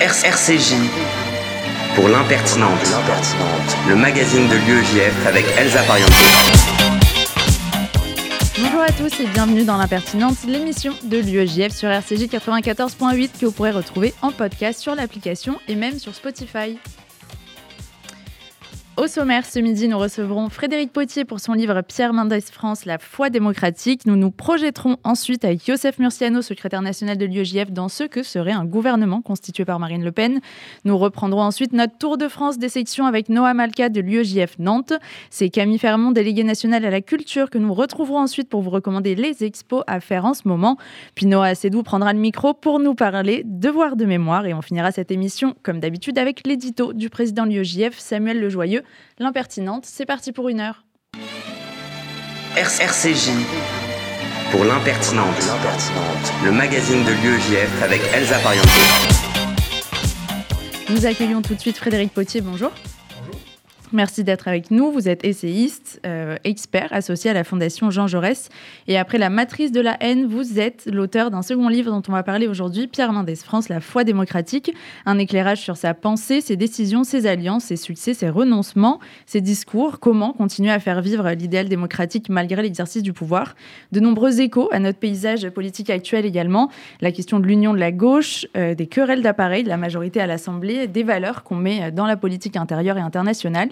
RCJ pour l'impertinente, le magazine de l'UEJF avec Elsa Pariente. Bonjour à tous et bienvenue dans l'impertinente, l'émission de l'UEJF sur RCJ 94.8 que vous pourrez retrouver en podcast sur l'application et même sur Spotify. Au sommaire, ce midi, nous recevrons Frédéric Potier pour son livre Pierre Mendès France, la foi démocratique. Nous nous projetterons ensuite avec Joseph Murciano, secrétaire national de l'UEJF, dans ce que serait un gouvernement constitué par Marine Le Pen. Nous reprendrons ensuite notre tour de France des sections avec Noah Malka de l'UEJF Nantes. C'est Camille Fermont, délégué national à la culture, que nous retrouverons ensuite pour vous recommander les expos à faire en ce moment. Puis Noah Assedou prendra le micro pour nous parler devoir de mémoire et on finira cette émission, comme d'habitude, avec l'édito du président de l'UEJF, Samuel Lejoyeux l'impertinente. C'est parti pour une heure. RCJ pour l'impertinente, le magazine de l'UEJF avec Elsa Pariente. Nous accueillons tout de suite Frédéric Potier, bonjour. Merci d'être avec nous. Vous êtes essayiste, euh, expert associé à la Fondation Jean Jaurès. Et après La matrice de la haine, vous êtes l'auteur d'un second livre dont on va parler aujourd'hui, Pierre Mendès France, La foi démocratique. Un éclairage sur sa pensée, ses décisions, ses alliances, ses succès, ses renoncements, ses discours. Comment continuer à faire vivre l'idéal démocratique malgré l'exercice du pouvoir? De nombreux échos à notre paysage politique actuel également. La question de l'union de la gauche, euh, des querelles d'appareils de la majorité à l'Assemblée, des valeurs qu'on met dans la politique intérieure et internationale.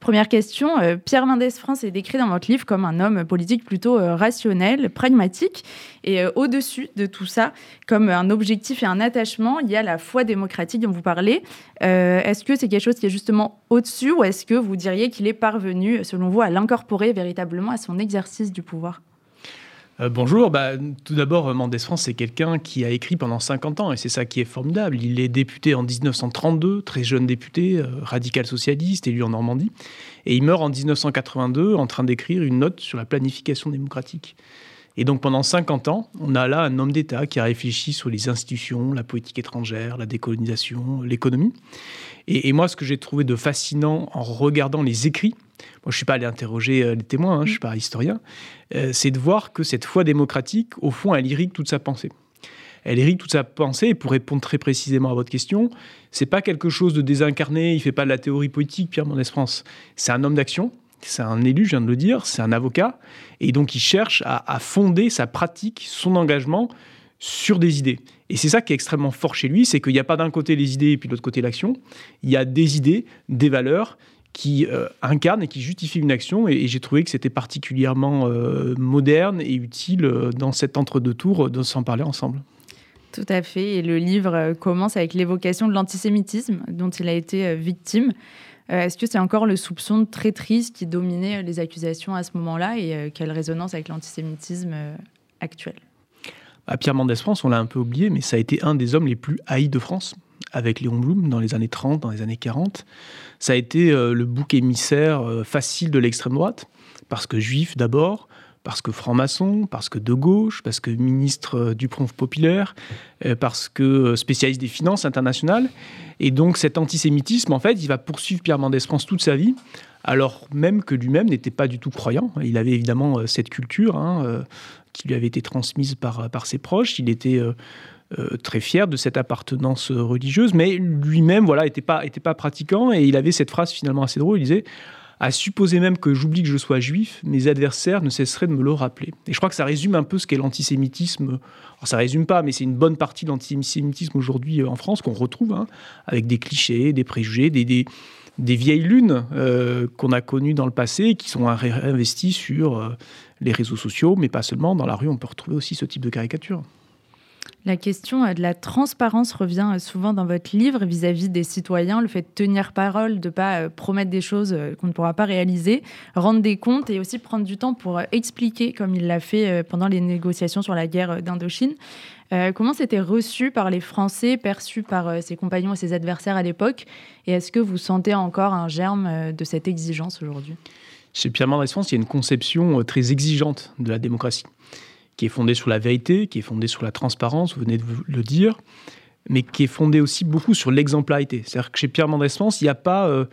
Première question, euh, Pierre Mendès France est décrit dans votre livre comme un homme politique plutôt euh, rationnel, pragmatique. Et euh, au-dessus de tout ça, comme un objectif et un attachement, il y a la foi démocratique dont vous parlez. est-ce que c'est quelque chose qui est justement au-dessus ou est-ce que vous diriez qu'il est parvenu, selon vous, à l'incorporer véritablement à son exercice du pouvoir? Euh, bonjour, bah, tout d'abord, Mendès France, c'est quelqu'un qui a écrit pendant 50 ans et c'est ça qui est formidable. Il est député en 1932, très jeune député, euh, radical socialiste, élu en Normandie, et il meurt en 1982 en train d'écrire une note sur la planification démocratique. Et donc pendant 50 ans, on a là un homme d'État qui a réfléchi sur les institutions, la politique étrangère, la décolonisation, l'économie. Et, moi, ce que j'ai trouvé de fascinant en regardant les écrits, moi je ne suis pas allé interroger euh, les témoins, hein, je ne suis pas historien, euh, c'est de voir que cette foi démocratique, au fond, elle irrigue toute sa pensée. Elle irrigue toute sa pensée, et pour répondre très précisément à votre question, c'est pas quelque chose de désincarné, il fait pas de la théorie politique, Pierre Mendès France. C'est un homme d'action, c'est un élu, je viens de le dire, c'est un avocat, et donc il cherche à, fonder sa pratique, son engagement sur des idées. Et c'est ça qui est extrêmement fort chez lui, c'est qu'il n'y a pas d'un côté les idées et puis de l'autre côté l'action, il y a des idées, des valeurs qui euh, incarnent et qui justifient une action, et, j'ai trouvé que c'était particulièrement euh, moderne et utile euh, dans cet entre-deux tours de s'en parler ensemble. Tout à fait, et le livre commence avec l'évocation de l'antisémitisme dont il a été victime. Euh, est-ce que c'est encore le soupçon de traîtrise qui dominait les accusations à ce moment-là et quelle résonance avec l'antisémitisme actuel? Pierre Mendès France, on l'a un peu oublié, mais ça a été un des hommes les plus haïs de France, avec Léon Blum dans les années 30, dans les années 40. Ça a été le bouc émissaire facile de l'extrême droite, parce que juif d'abord, parce que franc-maçon, parce que de gauche, parce que ministre euh, du Front populaire, euh, parce que euh, spécialiste des finances internationales. Et donc cet antisémitisme, en fait, il va poursuivre Pierre Mendès France toute sa vie, alors même que lui-même n'était pas du tout croyant. Il avait évidemment cette culture hein, qui lui avait été transmise par, par ses proches. Il était... très fier de cette appartenance religieuse, mais lui-même, voilà, n'était pas, pratiquant et il avait cette phrase finalement assez drôle. Il disait à supposer même que j'oublie que je sois juif, mes adversaires ne cesseraient de me le rappeler. Et je crois que ça résume un peu ce qu'est l'antisémitisme. Alors ça résume pas, mais c'est une bonne partie de l'antisémitisme aujourd'hui euh, en France qu'on retrouve, hein, avec des clichés, des préjugés, des, vieilles lunes euh, qu'on a connues dans le passé qui sont investies sur euh, les réseaux sociaux, mais pas seulement. Dans la rue, on peut retrouver aussi ce type de caricature. La question euh, de la transparence revient euh, souvent dans votre livre vis-à-vis des citoyens, le fait de tenir parole, de ne pas euh, promettre des choses qu'on ne pourra pas réaliser, rendre des comptes et aussi prendre du temps pour expliquer, comme il l'a fait pendant les négociations sur la guerre d'Indochine. comment c'était reçu par les Français, perçu par ses compagnons et ses adversaires à l'époque? Et est-ce que vous sentez encore un germe de cette exigence aujourd'hui? Chez Pierre Mendès France, il y a une conception très exigeante de la démocratie qui est fondée sur la vérité, qui est fondée sur la transparence, vous venez de le dire, mais qui est fondée aussi beaucoup sur l'exemplarité. C'est-à-dire que chez Pierre Mendès France, il n'y a pas euh,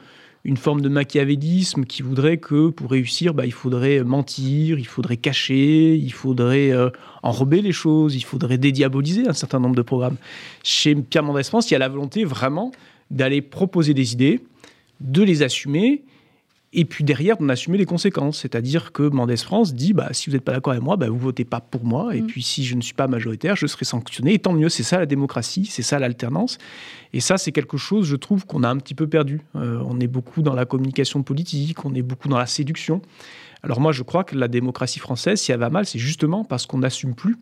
une forme de machiavélisme qui voudrait que pour réussir, bah, il faudrait mentir, il faudrait cacher, il faudrait euh, enrober les choses, il faudrait dédiaboliser un certain nombre de programmes. Chez Pierre Mendès France, il y a la volonté vraiment d'aller proposer des idées, de les assumer et puis derrière, on assumer les conséquences. C'est-à-dire que Mendès France dit bah, si vous n'êtes pas d'accord avec moi, bah, vous votez pas pour moi. Et mm. puis si je ne suis pas majoritaire, je serai sanctionné. Et tant mieux, c'est ça la démocratie, c'est ça l'alternance. Et ça, c'est quelque chose, je trouve, qu'on a un petit peu perdu. Euh, on est beaucoup dans la communication politique, on est beaucoup dans la séduction. Alors moi, je crois que la démocratie française, si elle va mal, c'est justement parce qu'on n'assume plus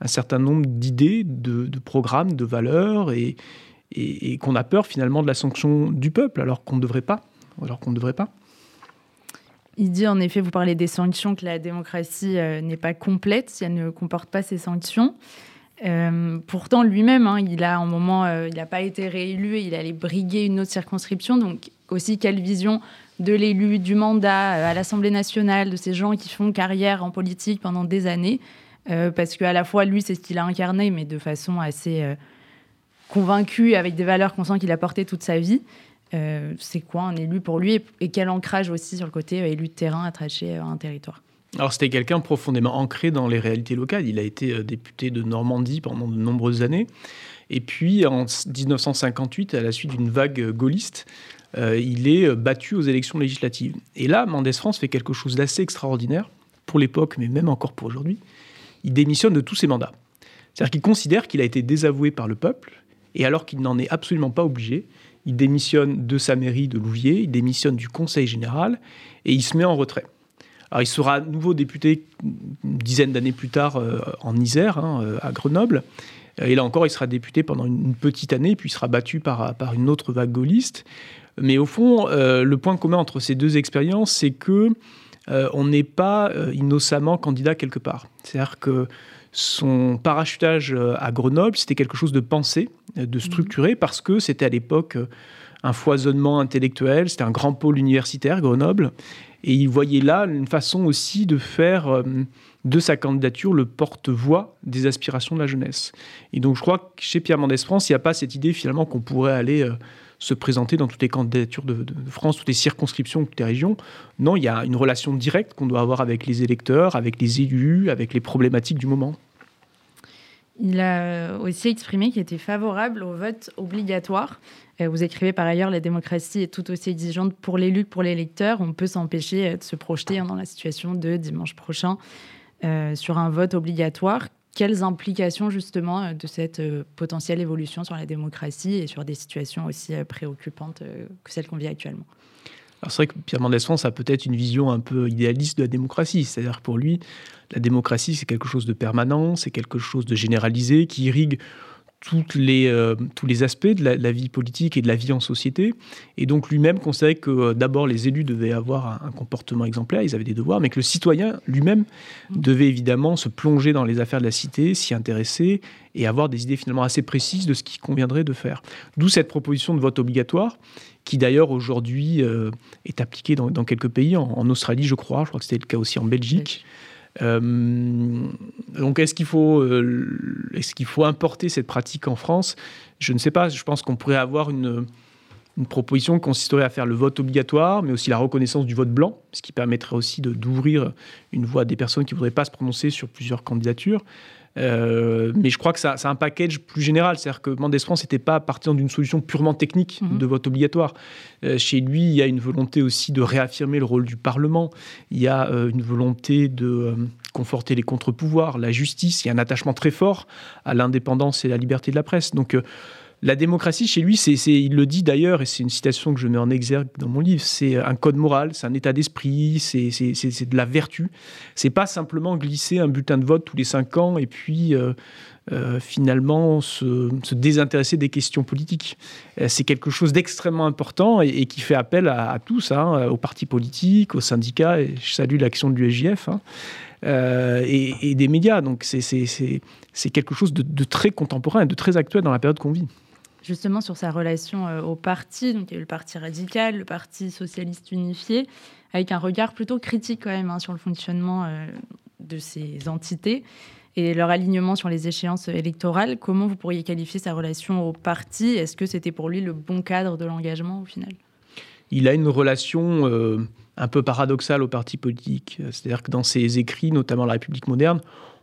un certain nombre d'idées, de, programmes, de valeurs, et, et qu'on a peur finalement de la sanction du peuple, alors qu'on ne devrait pas. Alors qu'on ne devrait pas. Il dit en effet, vous parlez des sanctions, que la démocratie euh, n'est pas complète si elle ne comporte pas ces sanctions. Euh, pourtant, lui-même, hein, il a un moment, euh, il n'a pas été réélu et il allait briguer une autre circonscription. Donc, aussi, quelle vision de l'élu, du mandat à l'Assemblée nationale, de ces gens qui font carrière en politique pendant des années? parce qu'à la fois, lui, c'est ce qu'il a incarné, mais de façon assez convaincue, avec des valeurs qu'on sent qu'il a portées toute sa vie. Euh, c'est quoi un élu pour lui et, quel ancrage aussi sur le côté euh, élu de terrain attaché à un territoire alors c'était quelqu'un profondément ancré dans les réalités locales. Il a été euh, député de Normandie pendant de nombreuses années. Et puis en 1958, à la suite d'une vague gaulliste, il est battu aux élections législatives. Et là, Mendès France fait quelque chose d'assez extraordinaire pour l'époque, mais même encore pour aujourd'hui. Il démissionne de tous ses mandats. C'est-à-dire qu'il considère qu'il a été désavoué par le peuple, et alors qu'il n'en est absolument pas obligé, il démissionne de sa mairie de Louviers, il démissionne du Conseil général et il se met en retrait. Alors il sera nouveau député une dizaine d'années plus tard euh, en Isère, hein, euh, à Grenoble. Et là encore, il sera député pendant une petite année, puis il sera battu par, par une autre vague gaulliste. Mais au fond, euh, le point commun entre ces deux expériences, c'est que on n'est pas innocemment candidat quelque part. C'est-à-dire que son parachutage euh, à Grenoble, c'était quelque chose de pensé, euh, de mhm. structuré, parce que c'était à l'époque euh, un foisonnement intellectuel, c'était un grand pôle universitaire, Grenoble, et il voyait là une façon aussi de faire de sa candidature le porte-voix des aspirations de la jeunesse. Et donc je crois que chez Pierre Mendès France, il n'y a pas cette idée finalement qu'on pourrait aller se présenter dans toutes les candidatures de, France, toutes les circonscriptions, toutes les régions. Non, il y a une relation directe qu'on doit avoir avec les électeurs, avec les élus, avec les problématiques du moment. Il a aussi exprimé qu'il était favorable au vote obligatoire. Euh, vous écrivez par ailleurs la démocratie est tout aussi exigeante pour l'élu que pour l'électeur. On peut s'empêcher de se projeter hein, dans la situation de dimanche prochain euh, sur un vote obligatoire quelles implications justement euh, de cette euh, potentielle évolution sur la démocratie et sur des situations aussi euh, préoccupantes que celles qu'on vit actuellement? Alors c'est vrai que Pierre Mendès France a peut-être une vision un peu idéaliste de la démocratie. C'est-à-dire pour lui, la démocratie, c'est quelque chose de permanent, c'est quelque chose de généralisé qui irrigue toutes les, euh, tous les aspects de la, vie politique et de la vie en société. Et donc lui-même considérait que euh, d'abord les élus devaient avoir un, comportement exemplaire, ils avaient des devoirs, mais que le citoyen lui-même devait évidemment se plonger dans les affaires de la cité, s'y intéresser et avoir des idées finalement assez précises de ce qu'il conviendrait de faire. D'où cette proposition de vote obligatoire qui d'ailleurs aujourd'hui euh, est appliquée dans, quelques pays, en, Australie je crois, je crois que c'était le cas aussi en Belgique. Euh, donc est-ce qu'il faut, euh, faut importer cette pratique en France? Je ne sais pas. Je pense qu'on pourrait avoir une, une, proposition qui consisterait à faire le vote obligatoire, mais aussi la reconnaissance du vote blanc, ce qui permettrait aussi d'ouvrir une voie à des personnes qui ne voudraient pas se prononcer sur plusieurs candidatures. Euh, mais je crois que ça, c'est un package plus général. C'est-à-dire que Mendès France n'était pas partant d'une solution purement technique mhm. de vote obligatoire. Euh, chez lui, il y a une volonté aussi de réaffirmer le rôle du Parlement. Il y a euh, une volonté de conforter les contre-pouvoirs, la justice. Il y a un attachement très fort à l'indépendance et la liberté de la presse. Donc, la démocratie, chez lui, c'est, il le dit d'ailleurs, et c'est une citation que je mets en exergue dans mon livre, c'est un code moral, c'est un état d'esprit, c'est, de la vertu. C'est pas simplement glisser un bulletin de vote tous les cinq ans et puis euh, euh, finalement se, désintéresser des questions politiques. Euh, c'est quelque chose d'extrêmement important et, qui fait appel à, tous, hein, aux partis politiques, aux syndicats, et je salue l'action de l'USJF. Hein, et, des médias. Donc c'est quelque chose de, de, très contemporain et de très actuel dans la période qu'on vit justement sur sa relation euh, au parti. Donc, il y a eu le Parti radical, le Parti socialiste unifié, avec un regard plutôt critique quand même hein, sur le fonctionnement euh, de ces entités et leur alignement sur les échéances électorales. Comment vous pourriez qualifier sa relation au parti? Est-ce que c'était pour lui le bon cadre de l'engagement au final? Il a une relation un peu paradoxale aux partis politiques. C'est-à-dire que dans ses écrits, notamment La République moderne,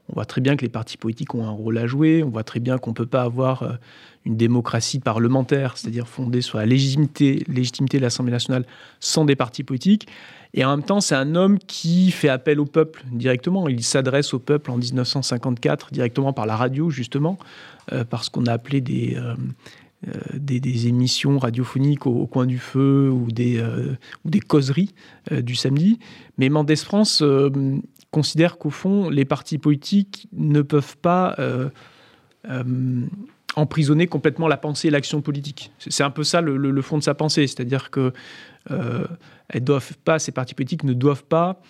on voit très bien que les partis politiques ont un rôle à jouer, on voit très bien qu'on ne peut pas avoir euh, une démocratie parlementaire, c'est-à-dire fondée sur la légitimité, de l'Assemblée nationale sans des partis politiques. Et en même temps, c'est un homme qui fait appel au peuple directement. Il s'adresse au peuple en 1954 directement par la radio, justement, euh, parce qu'on a appelé des, euh, des, émissions radiophoniques au, coin du feu ou des, ou des causeries du samedi. Mais Mendès France, considère qu'au fond, les partis politiques ne peuvent pas euh, euh, emprisonner complètement la pensée et l'action politique. C'est un peu ça le, fond de sa pensée, c'est-à-dire que euh, doivent pas, ces partis politiques ne doivent pas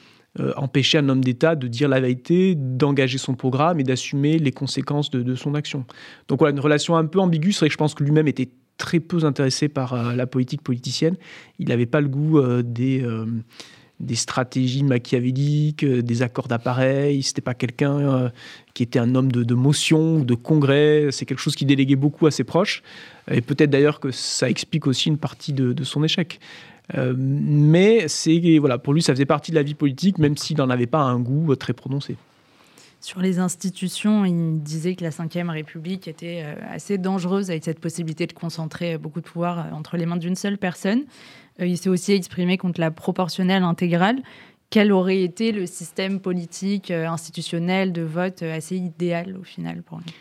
empêcher un homme d'État de dire la vérité, d'engager son programme et d'assumer les conséquences de, son action. Donc voilà, une relation un peu ambiguë. C'est vrai que je pense que lui-même était très peu intéressé par la politique politicienne. Il n'avait pas le goût des des stratégies machiavéliques, euh, des accords d'appareil. C'était pas quelqu'un euh, qui était un homme de, motion ou de congrès. C'est quelque chose qui déléguait beaucoup à ses proches. Et peut-être d'ailleurs que ça explique aussi une partie de, son échec. Euh, mais c'est voilà, pour lui, ça faisait partie de la vie politique, même s'il n'en avait pas un goût très prononcé. Sur les institutions, il disait que la Ve République était assez dangereuse avec cette possibilité de concentrer beaucoup de pouvoir entre les mains d'une seule personne. Euh, il s'est aussi exprimé contre la proportionnelle intégrale. Quel aurait été le système politique, euh, institutionnel de vote euh, assez idéal au final pour lui?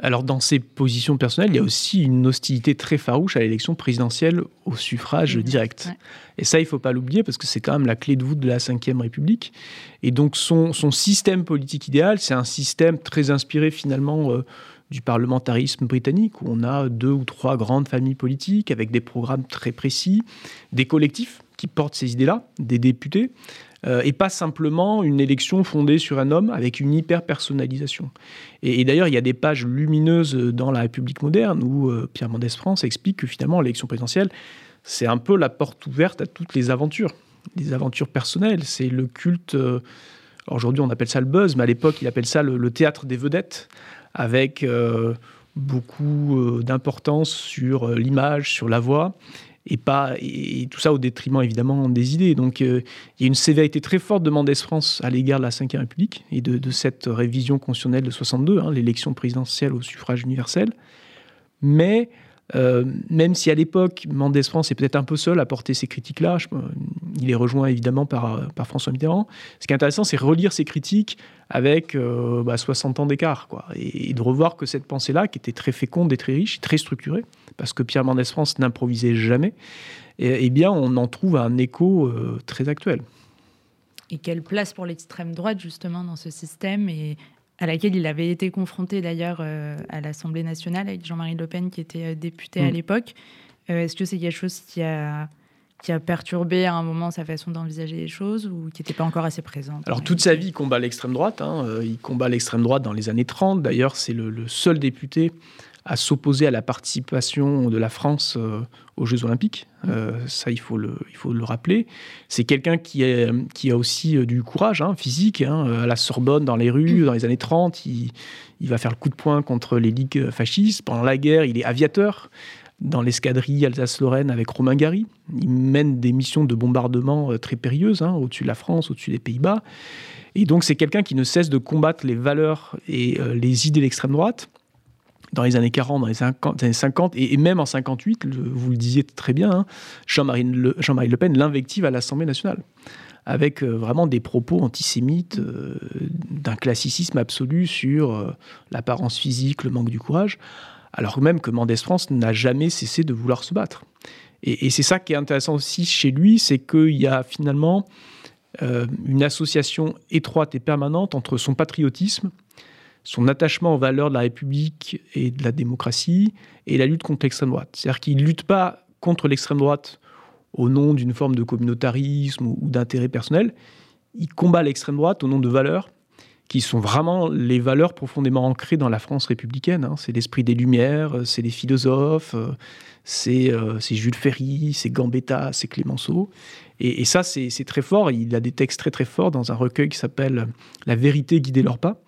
Alors dans ses positions personnelles, il y a aussi une hostilité très farouche à l'élection présidentielle au suffrage mmh. direct. Et ça, il ne faut pas l'oublier parce que c'est quand même la clé de voûte de la Ve République. Et donc son, système politique idéal, c'est un système très inspiré finalement du parlementarisme britannique, où on a deux ou trois grandes familles politiques avec des programmes très précis, des collectifs qui portent ces idées-là, des députés, euh, et pas simplement une élection fondée sur un homme avec une hyper-personnalisation. Et, d'ailleurs, il y a des pages lumineuses dans la République moderne où euh, Pierre Mendès France explique que finalement, l'élection présidentielle, c'est un peu la porte ouverte à toutes les aventures, les aventures personnelles. C'est le culte. Euh, aujourd'hui, on appelle ça le buzz, mais à l'époque, il appelle ça le théâtre des vedettes avec euh, beaucoup euh, d'importance sur euh, l'image, sur la voix, et, pas, et tout ça au détriment évidemment des idées. Donc il y a une sévérité très forte de Mendès France à l'égard de la Ve République et de, cette révision constitutionnelle de 62, hein, l'élection présidentielle au suffrage universel. Mais euh, même si à l'époque, Mendès France est peut-être un peu seul à porter ces critiques-là, il est rejoint évidemment par, par François Mitterrand. Ce qui est intéressant, c'est relire ces critiques avec 60 euh, bah, ans d'écart, et, de revoir que cette pensée-là, qui était très féconde et très riche, très structurée, parce que Pierre Mendès France n'improvisait jamais, eh bien, on en trouve un écho euh, très actuel. Et quelle place pour l'extrême droite justement dans ce système et à laquelle il avait été confronté d'ailleurs euh, à l'Assemblée nationale avec Jean-Marie Le Pen qui était euh, député à mm. l'époque. Euh, est-ce que c'est quelque chose qui a, qui a perturbé à un moment sa façon d'envisager les choses ou qui n'était pas encore assez présent Alors toute sa vie, il combat l'extrême droite. Hein. Il combat l'extrême droite dans les années 30. D'ailleurs, c'est le, seul député à s'opposer à la participation de la France euh, aux Jeux Olympiques. Euh, ça, il faut le, il faut le rappeler. C'est quelqu'un qui, qui a aussi euh, du courage hein, physique. Hein, à la Sorbonne, dans les rues, dans les années 30, il, il, va faire le coup de poing contre les ligues fascistes. Pendant la guerre, il est aviateur dans l'escadrille Alsace-Lorraine avec Romain Gary. Il mène des missions de bombardement très périlleuses hein, au-dessus de la France, au-dessus des Pays-Bas. Et donc, c'est quelqu'un qui ne cesse de combattre les valeurs et les idées de l'extrême droite dans les années 40, dans les, années 50, et, même en 58, vous le disiez très bien, hein, Jean-Marie le, Pen l'invective à l'Assemblée nationale, avec euh, vraiment des propos antisémites, euh, d'un classicisme absolu sur euh, l'apparence physique, le manque du courage, alors même que Mendès France n'a jamais cessé de vouloir se battre. Et c'est ça qui est intéressant aussi chez lui, c'est qu'il y a finalement une association étroite et permanente entre son patriotisme, son attachement aux valeurs de la République et de la démocratie et la lutte contre l'extrême droite. C'est-à-dire qu'il ne lutte pas contre l'extrême droite au nom d'une forme de communautarisme ou, d'intérêt personnel. Il combat l'extrême droite au nom de valeurs qui sont vraiment les valeurs profondément ancrées dans la France républicaine. Hein. C'est l'esprit des Lumières, c'est les philosophes, euh, c'est Jules Ferry, c'est Gambetta, c'est Clémenceau. Et, ça, c'est très fort. Il a des textes très très forts dans un recueil qui s'appelle La vérité guider leurs pas,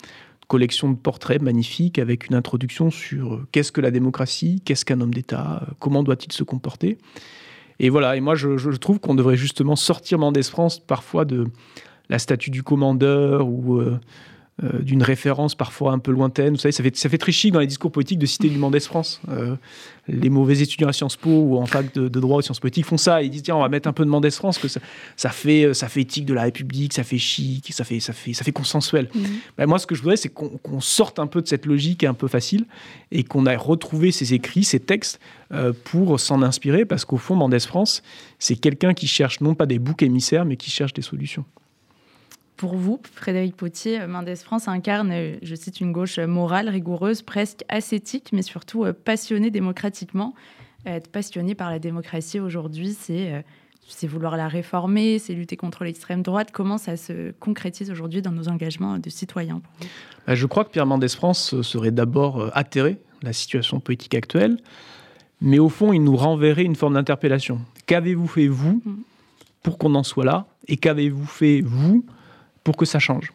collection de portraits magnifiques avec une introduction sur euh, qu'est-ce que la démocratie, qu'est-ce qu'un homme d'État, euh, comment doit-il se comporter. Et voilà, et moi je, trouve qu'on devrait justement sortir Mendès France parfois de la statue du commandeur ou euh, d'une référence parfois un peu lointaine. Vous savez, ça fait, ça fait très chic dans les discours politiques de citer du Mendès France. Euh, les mauvais étudiants à Sciences Po ou en fac de, droit ou sciences politiques font ça. Ils disent tiens, on va mettre un peu de Mendès France, que ça, ça, fait, ça fait éthique de la République, ça fait chic, ça fait, ça fait, ça fait consensuel. Mhm. Ben, moi, ce que je voudrais, c'est qu'on sorte un peu de cette logique un peu facile et qu'on aille retrouver ces écrits, ces textes euh, pour s'en inspirer parce qu'au fond, Mendès France, c'est quelqu'un qui cherche non pas des boucs émissaires, mais qui cherche des solutions pour vous, Frédéric Potier, Mendes France incarne, je cite, une gauche morale, rigoureuse, presque ascétique, mais surtout euh, passionnée démocratiquement. Être passionné par la démocratie aujourd'hui, euh, c'est vouloir la réformer, c'est lutter contre l'extrême droite. Comment ça se concrétise aujourd'hui dans nos engagements de citoyens bah, Je crois que Pierre Mendès France serait d'abord euh, atterré de la situation politique actuelle, mais au fond, il nous renverrait une forme d'interpellation. Qu'avez-vous fait, vous, mm. pour qu'on en soit là? Et qu'avez-vous fait, vous, pour que ça change.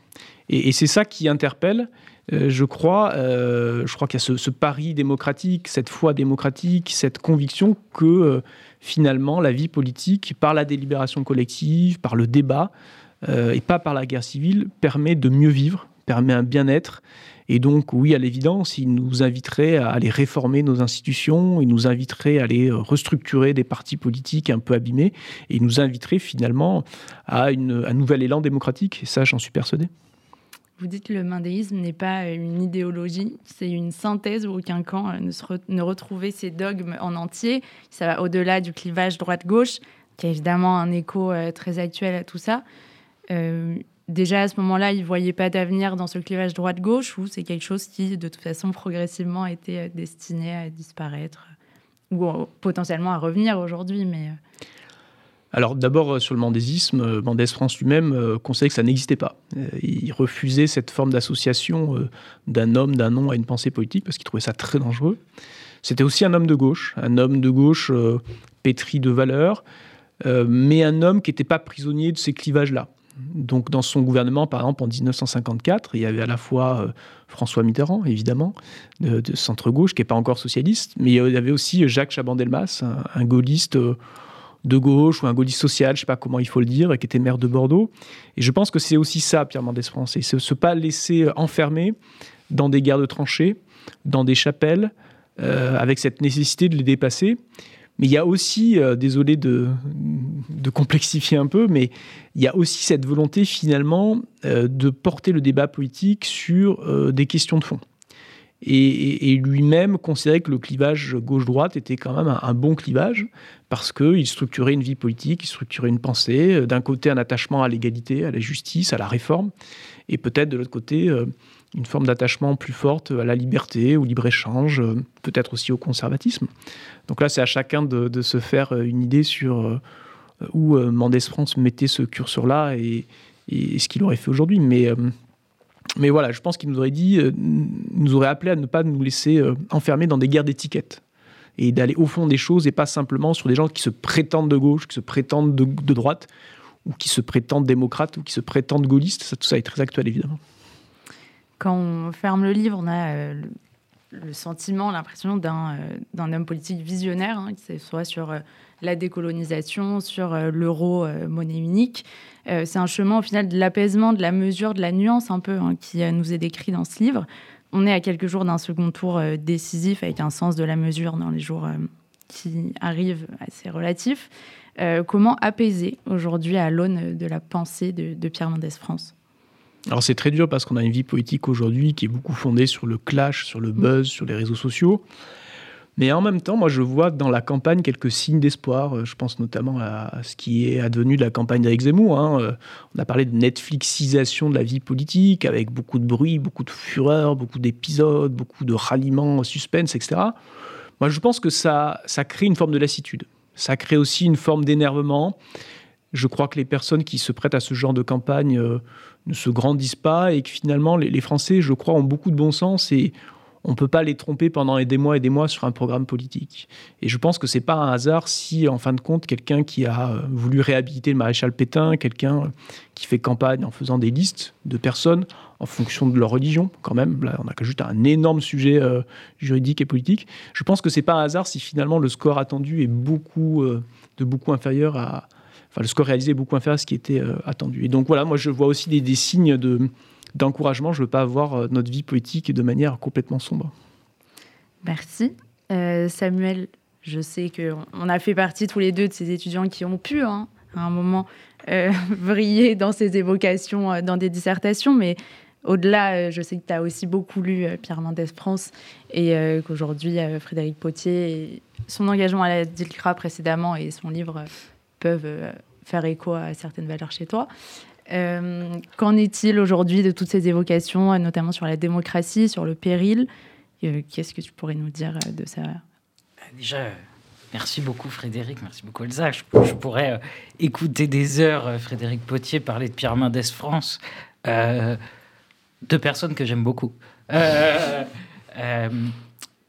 Et, c'est ça qui interpelle, euh, je crois. Euh, je crois qu'il y a ce, pari démocratique, cette foi démocratique, cette conviction que euh, finalement la vie politique, par la délibération collective, par le débat, et pas par la guerre civile, permet de mieux vivre, permet un bien-être. Et donc, oui, à l'évidence, il nous inviterait à aller réformer nos institutions, il nous inviterait à aller restructurer des partis politiques un peu abîmés, et il nous inviterait finalement à une, un nouvel élan démocratique. Et ça, j'en suis persuadé. Vous dites que le mandéisme n'est pas une idéologie, c'est une synthèse où aucun camp ne, ne retrouvait ses dogmes en entier. Ça va au-delà du clivage droite-gauche, qui a évidemment un écho euh, très actuel à tout ça. Euh, déjà à ce moment-là, ils ne voyaient pas d'avenir dans ce clivage droite-gauche ou c'est quelque chose qui, de toute façon, progressivement était euh, destiné à disparaître ou euh, potentiellement à revenir aujourd'hui mais... Euh. Alors d'abord sur le mendésisme, Mendès France lui-même conseillait que ça n'existait pas. Il refusait cette forme d'association d'un homme, d'un nom à une pensée politique parce qu'il trouvait ça très dangereux. C'était aussi un homme de gauche, un homme de gauche pétri de valeurs, mais un homme qui n'était pas prisonnier de ces clivages-là. Donc, dans son gouvernement, par exemple, en 1954, il y avait à la fois euh, François Mitterrand, évidemment, de, centre-gauche, qui n'est pas encore socialiste, mais il y avait aussi Jacques Chaban-Delmas, un, gaulliste euh, de gauche ou un gaulliste social, je ne sais pas comment il faut le dire, qui était maire de Bordeaux. Et je pense que c'est aussi ça, Pierre Mendès France, c'est se pas laisser enfermer dans des guerres de tranchées, dans des chapelles, euh, avec cette nécessité de les dépasser. Mais il y a aussi, euh, désolé de, complexifier un peu, mais il y a aussi cette volonté finalement euh, de porter le débat politique sur euh, des questions de fond. Et, lui-même considérait que le clivage gauche-droite était quand même un, bon clivage parce qu'il structurait une vie politique, il structurait une pensée. D'un côté, un attachement à l'égalité, à la justice, à la réforme, et peut-être de l'autre côté, une forme d'attachement plus forte à la liberté, au libre-échange, peut-être aussi au conservatisme. Donc là, c'est à chacun de, se faire euh, une idée sur euh, où euh, Mendès France mettait ce curseur-là et, ce qu'il aurait fait aujourd'hui. Mais, mais voilà, je pense qu'il nous aurait dit, nous aurait appelé à ne pas nous laisser enfermer dans des guerres d'étiquettes et d'aller au fond des choses et pas simplement sur des gens qui se prétendent de gauche, qui se prétendent de, droite ou qui se prétendent démocrates ou qui se prétendent gaullistes. Tout ça est très actuel, évidemment. Quand on ferme le livre, on a le sentiment, l'impression d'un euh, homme politique visionnaire, hein, que ce soit sur euh, la décolonisation, sur euh, l'euro, monnaie unique. c'est un chemin au final de l'apaisement, de la mesure, de la nuance un peu hein, qui nous est décrit dans ce livre. On est à quelques jours d'un second tour décisif avec un sens de la mesure dans les jours qui arrivent assez relatifs. comment apaiser aujourd'hui à l'aune de la pensée de, de Pierre Mendès France? Alors c'est très dur parce qu'on a une vie politique aujourd'hui qui est beaucoup fondée sur le clash, sur le buzz, sur les réseaux sociaux. Mais en même temps, moi, je vois dans la campagne quelques signes d'espoir. Euh, je pense notamment à ce qui est advenu de la campagne d'Éric Zemmour. Hein. Euh, on a parlé de Netflixisation de la vie politique, avec beaucoup de bruit, beaucoup de fureur, beaucoup d'épisodes, beaucoup de ralliements, suspense, etc. Moi, je pense que ça, ça crée une forme de lassitude. Ça crée aussi une forme d'énervement. Je crois que les personnes qui se prêtent à ce genre de campagne euh, ne se grandissent pas et que finalement les, Français, je crois, ont beaucoup de bon sens et on ne peut pas les tromper pendant des mois et des mois sur un programme politique. Et je pense que c'est pas un hasard si, en fin de compte, quelqu'un qui a euh, voulu réhabiliter le maréchal Pétain, quelqu'un qui fait campagne en faisant des listes de personnes en fonction de leur religion, quand même, là on a juste un énorme sujet euh, juridique et politique. Je pense que c'est pas un hasard si finalement le score attendu est beaucoup euh, de beaucoup inférieur à. Enfin, le score réalisé est beaucoup inférieur à ce qui était attendu. Et donc voilà, moi je vois aussi des, signes de, d'encouragement. Je ne veux pas avoir notre vie politique de manière complètement sombre. Merci. Samuel, je sais qu'on a fait partie tous les deux de ces étudiants qui ont pu, hein, à un moment, briller dans ces évocations, dans des dissertations, mais au-delà, euh, je sais que tu as aussi beaucoup lu euh, Pierre Mendès France et euh, qu'aujourd'hui, Frédéric Potier, son engagement à la DILCRA précédemment et son livre peuvent faire écho à certaines valeurs chez toi. Qu'en est-il aujourd'hui de toutes ces évocations, notamment sur la démocratie, sur le péril? Qu'est-ce que tu pourrais nous dire de ça? Déjà, Merci beaucoup Frédéric, merci beaucoup Elsa. Je, pourrais écouter des heures Frédéric Potier parler de Pierre Mendès France. Deux personnes que j'aime beaucoup.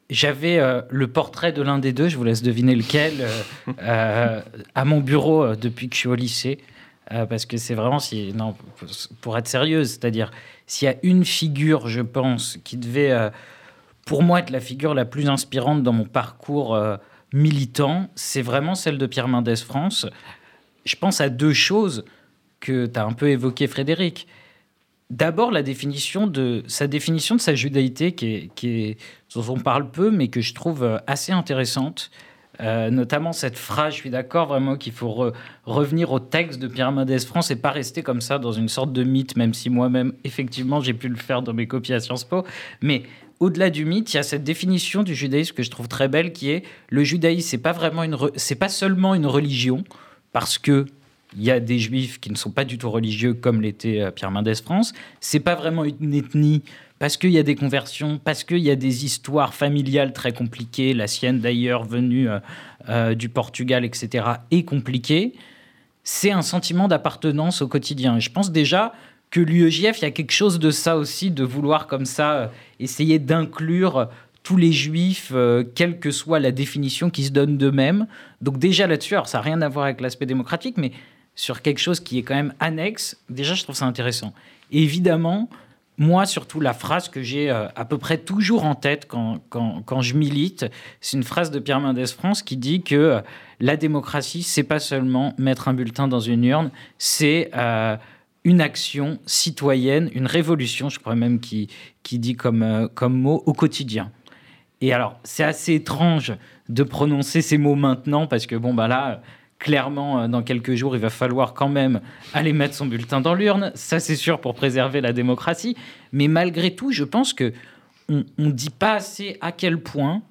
Euh, euh, j'avais euh, le portrait de l'un des deux, je vous laisse deviner lequel, à mon bureau depuis que je suis au lycée. parce que c'est vraiment, si, non, pour être sérieuse, c'est-à-dire, s'il y a une figure, je pense, qui devait, pour moi, être la figure la plus inspirante dans mon parcours militant, c'est vraiment celle de Pierre Mendès France. Je pense à deux choses que tu as un peu évoquées, Frédéric. D'abord, la définition de sa définition de sa judaïté, qui est, qui dont on parle peu, mais que je trouve euh, assez intéressante. Euh, notamment cette phrase, je suis d'accord vraiment qu'il faut revenir au texte de Pierre Mendès France et pas rester comme ça dans une sorte de mythe, même si moi-même, effectivement, j'ai pu le faire dans mes copies à Sciences Po. Mais au-delà du mythe, il y a cette définition du judaïsme que je trouve très belle, qui est le judaïsme, c'est pas vraiment une, c'est pas seulement une religion, parce que il y a des juifs qui ne sont pas du tout religieux comme l'était euh, Pierre Mendès France. C'est pas vraiment une ethnie parce qu'il y a des conversions, parce qu'il y a des histoires familiales très compliquées. La sienne d'ailleurs venue euh, euh, du Portugal, etc. est compliquée. C'est un sentiment d'appartenance au quotidien. je pense déjà que l'UEJF, il y a quelque chose de ça aussi, de vouloir comme ça essayer d'inclure tous les juifs, quelle que soit la définition qui se donne d'eux-mêmes. Donc déjà là-dessus, ça n'a rien à voir avec l'aspect démocratique, mais sur quelque chose qui est quand même annexe, déjà, je trouve ça intéressant. évidemment, moi, surtout, la phrase que j'ai euh, à peu près toujours en tête quand, quand, je milite, c'est une phrase de Pierre Mendès France qui dit que euh, la démocratie, c'est pas seulement mettre un bulletin dans une urne, c'est euh, une action citoyenne, une révolution, je crois même, qui, qui dit comme, comme mot au quotidien. Et alors, c'est assez étrange de prononcer ces mots maintenant parce que, bon, bah là, clairement, euh, dans quelques jours, il va falloir quand même aller mettre son bulletin dans l'urne. Ça, c'est sûr, pour préserver la démocratie. Mais malgré tout, je pense que on ne dit pas assez à quel point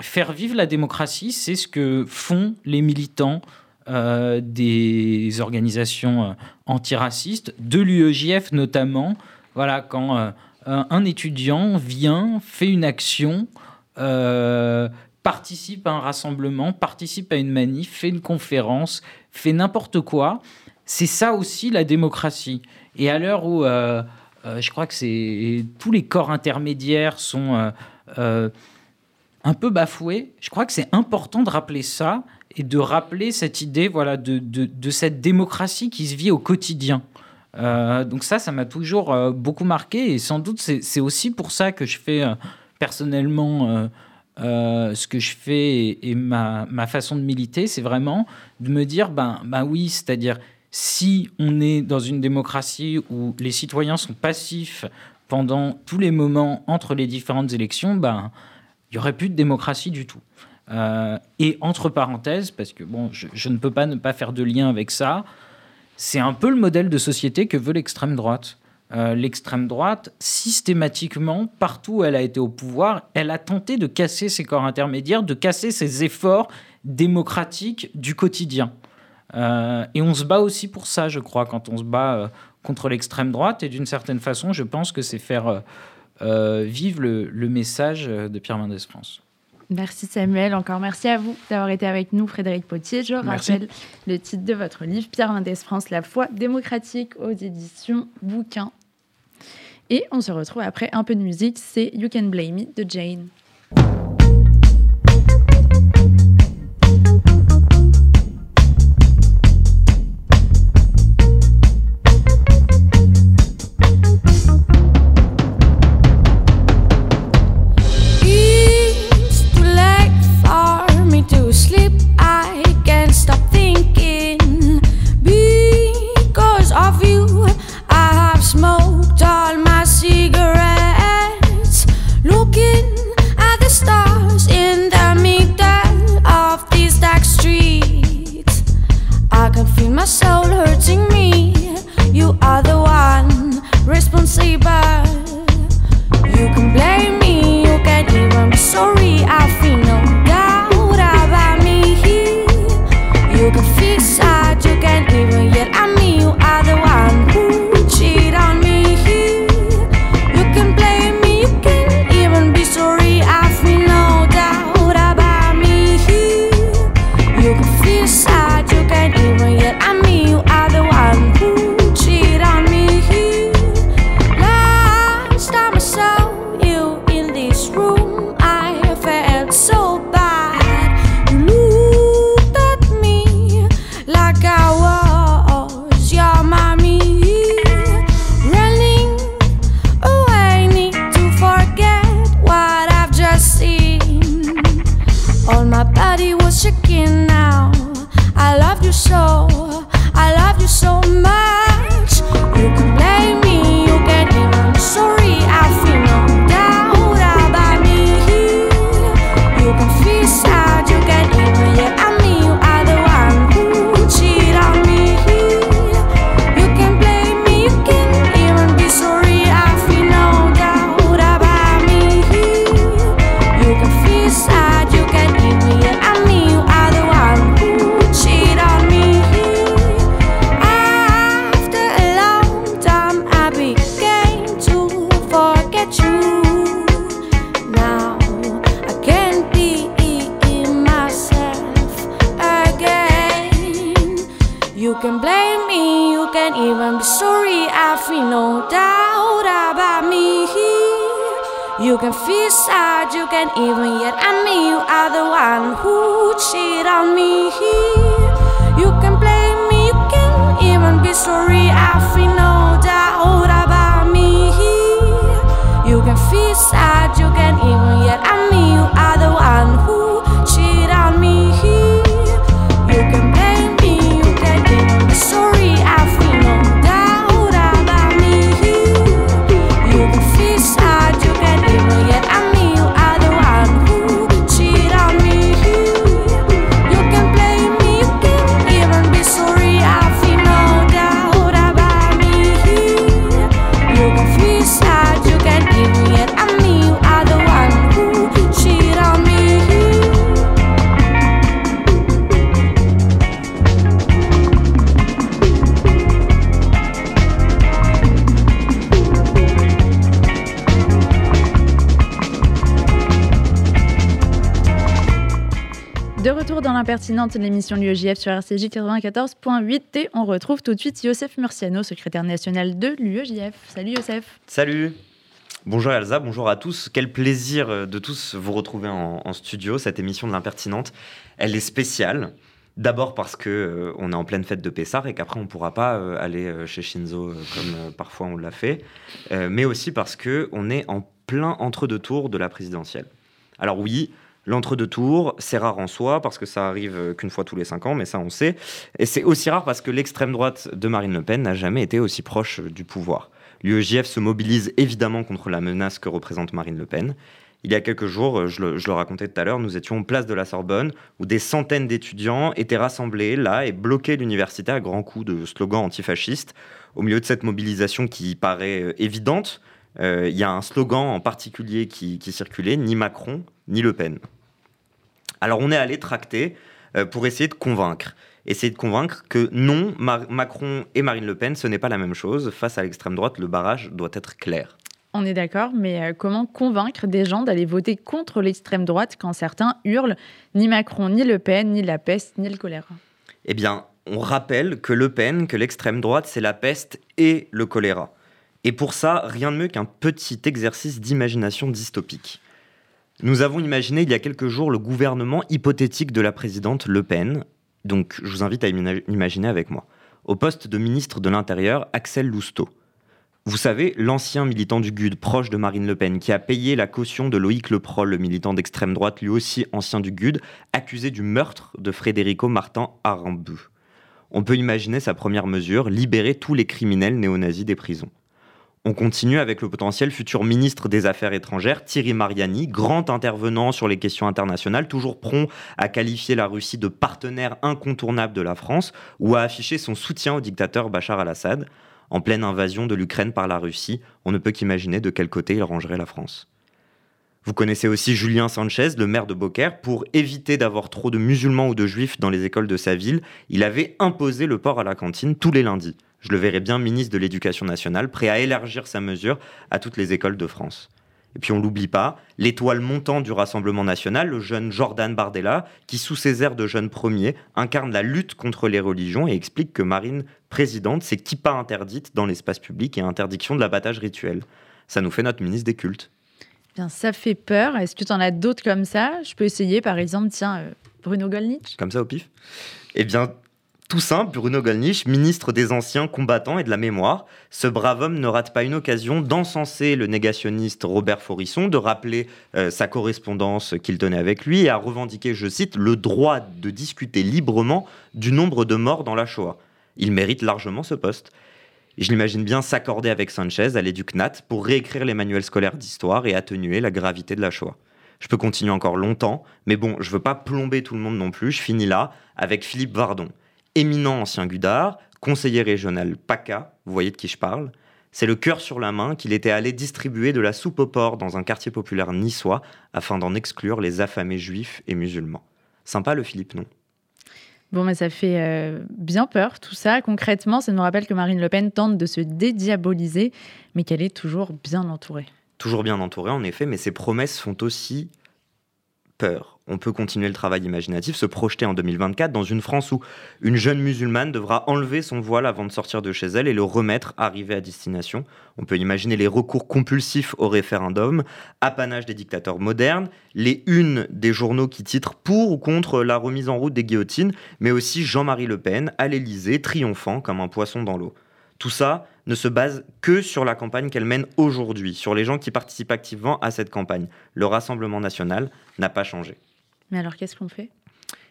faire vivre la démocratie, c'est ce que font les militants euh, des organisations euh, antiracistes, de l'UEJF notamment. Voilà, quand un étudiant vient, fait une action, participe à un rassemblement, participe à une manif, fait une conférence, fait n'importe quoi. C'est ça aussi la démocratie. Et à l'heure où euh, euh, je crois que tous les corps intermédiaires sont euh, un peu bafoués, je crois que c'est important de rappeler ça et de rappeler cette idée voilà, de, cette démocratie qui se vit au quotidien. donc ça, ça m'a toujours beaucoup marqué et sans doute c'est aussi pour ça que je fais personnellement euh, ce que je fais et, ma, façon de militer, c'est vraiment de me dire, ben, ben oui, c'est-à-dire si on est dans une démocratie où les citoyens sont passifs pendant tous les moments entre les différentes élections, ben il y aurait plus de démocratie du tout. Euh, et entre parenthèses, parce que bon, je, ne peux pas ne pas faire de lien avec ça, c'est un peu le modèle de société que veut l'extrême droite. Euh, l'extrême droite, systématiquement, partout où elle a été au pouvoir, elle a tenté de casser ses corps intermédiaires, de casser ses efforts démocratiques du quotidien. Euh, et on se bat aussi pour ça, je crois, quand on se bat euh, contre l'extrême droite. Et d'une certaine façon, je pense que c'est faire vivre le, message de Pierre Mendès France. Merci Samuel, encore merci à vous d'avoir été avec nous, Frédéric Potier. Je rappelle le titre de votre livre, Pierre Mendès France, La foi démocratique aux éditions Bouquin. Et on se retrouve après un peu de musique, c'est You Can Blame Me de Jane. L'impertinente, l'émission de l'UEJF sur RCJ 94.8 et on retrouve tout de suite Youssef Murciano, secrétaire national de l'UEJF. Salut Youssef. Salut Bonjour Elsa, bonjour à tous. Quel plaisir euh, de tous vous retrouver en, studio. Cette émission de l'impertinente, elle est spéciale. D'abord parce que euh, on est en pleine fête de Pessar et qu'après on ne pourra pas euh, aller euh, chez Shinzo comme parfois on l'a fait, mais aussi parce que on est en plein entre-deux tours de la présidentielle. Alors oui, l'entre-deux tours, c'est rare en soi parce que ça arrive qu'une fois tous les cinq ans, mais ça on sait. Et c'est aussi rare parce que l'extrême droite de Marine Le Pen n'a jamais été aussi proche du pouvoir. L'UEJF se mobilise évidemment contre la menace que représente Marine Le Pen. Il y a quelques jours, je le, racontais tout à l'heure, nous étions place de la Sorbonne où des centaines d'étudiants étaient rassemblés là et bloquaient l'université à grands coups de slogans antifascistes. Au milieu de cette mobilisation qui paraît euh, évidente, euh, il y a un slogan en particulier qui, qui circulait, ni Macron, ni Le Pen. Alors on est allé tracter euh, pour essayer de convaincre. Essayer de convaincre que non, Mar- Macron et Marine Le Pen, ce n'est pas la même chose. Face à l'extrême droite, le barrage doit être clair. On est d'accord, mais euh, comment convaincre des gens d'aller voter contre l'extrême droite quand certains hurlent ni Macron, ni Le Pen, ni la peste, ni le choléra? Eh bien, on rappelle que Le Pen, que l'extrême droite, c'est la peste et le choléra. Et pour ça, rien de mieux qu'un petit exercice d'imagination dystopique. Nous avons imaginé il y a quelques jours le gouvernement hypothétique de la présidente Le Pen. Donc, je vous invite à imaginer avec moi. Au poste de ministre de l'Intérieur, Axel Lousteau. Vous savez, l'ancien militant du GUD, proche de Marine Le Pen, qui a payé la caution de Loïc Leprol, le militant d'extrême droite, lui aussi ancien du GUD, accusé du meurtre de Federico Martin Arambu. On peut imaginer sa première mesure, libérer tous les criminels néo-nazis des prisons. On continue avec le potentiel futur ministre des Affaires étrangères, Thierry Mariani, grand intervenant sur les questions internationales, toujours prompt à qualifier la Russie de partenaire incontournable de la France ou à afficher son soutien au dictateur Bachar al-Assad. En pleine invasion de l'Ukraine par la Russie, on ne peut qu'imaginer de quel côté il rangerait la France. Vous connaissez aussi Julien Sanchez, le maire de Beaucaire. Pour éviter d'avoir trop de musulmans ou de juifs dans les écoles de sa ville, il avait imposé le port à la cantine tous les lundis. Je le verrais bien ministre de l'Éducation nationale, prêt à élargir sa mesure à toutes les écoles de France. Et puis on l'oublie pas, l'étoile montante du Rassemblement national, le jeune Jordan Bardella, qui sous ses airs de jeune premier incarne la lutte contre les religions et explique que Marine, présidente, c'est kippa interdite dans l'espace public et interdiction de l'abattage rituel. Ça nous fait notre ministre des cultes. Bien, ça fait peur. Est-ce que tu en as d'autres comme ça? Je peux essayer, par exemple, tiens, euh, Bruno Gollnisch? Comme ça au pif? Eh bien, Tout simple, Bruno Gollnisch, ministre des Anciens combattants et de la mémoire, ce brave homme ne rate pas une occasion d'encenser le négationniste Robert Forisson, de rappeler euh, sa correspondance qu'il tenait avec lui et à revendiquer, je cite, le droit de discuter librement du nombre de morts dans la Shoah. Il mérite largement ce poste. je l'imagine bien s'accorder avec Sanchez, aller du CNAT, pour réécrire les manuels scolaires d'histoire et atténuer la gravité de la Shoah. Je peux continuer encore longtemps, mais bon, je veux pas plomber tout le monde non plus. Je finis là avec Philippe Vardon éminent ancien Gudard, conseiller régional PACA, vous voyez de qui je parle. C'est le cœur sur la main qu'il était allé distribuer de la soupe au porc dans un quartier populaire niçois afin d'en exclure les affamés juifs et musulmans. Sympa le Philippe, non? Bon, mais ça fait euh, bien peur tout ça. Concrètement, ça nous rappelle que Marine Le Pen tente de se dédiaboliser, mais qu'elle est toujours bien entourée. Toujours bien entourée, en effet, mais ses promesses font aussi peur on peut continuer le travail imaginatif, se projeter en 2024 dans une France où une jeune musulmane devra enlever son voile avant de sortir de chez elle et le remettre arrivé à destination. On peut imaginer les recours compulsifs au référendum, apanage des dictateurs modernes, les unes des journaux qui titrent pour ou contre la remise en route des guillotines, mais aussi Jean-Marie Le Pen à l'Élysée, triomphant comme un poisson dans l'eau. Tout ça ne se base que sur la campagne qu'elle mène aujourd'hui, sur les gens qui participent activement à cette campagne. Le Rassemblement national n'a pas changé. Mais alors qu'est-ce qu'on fait?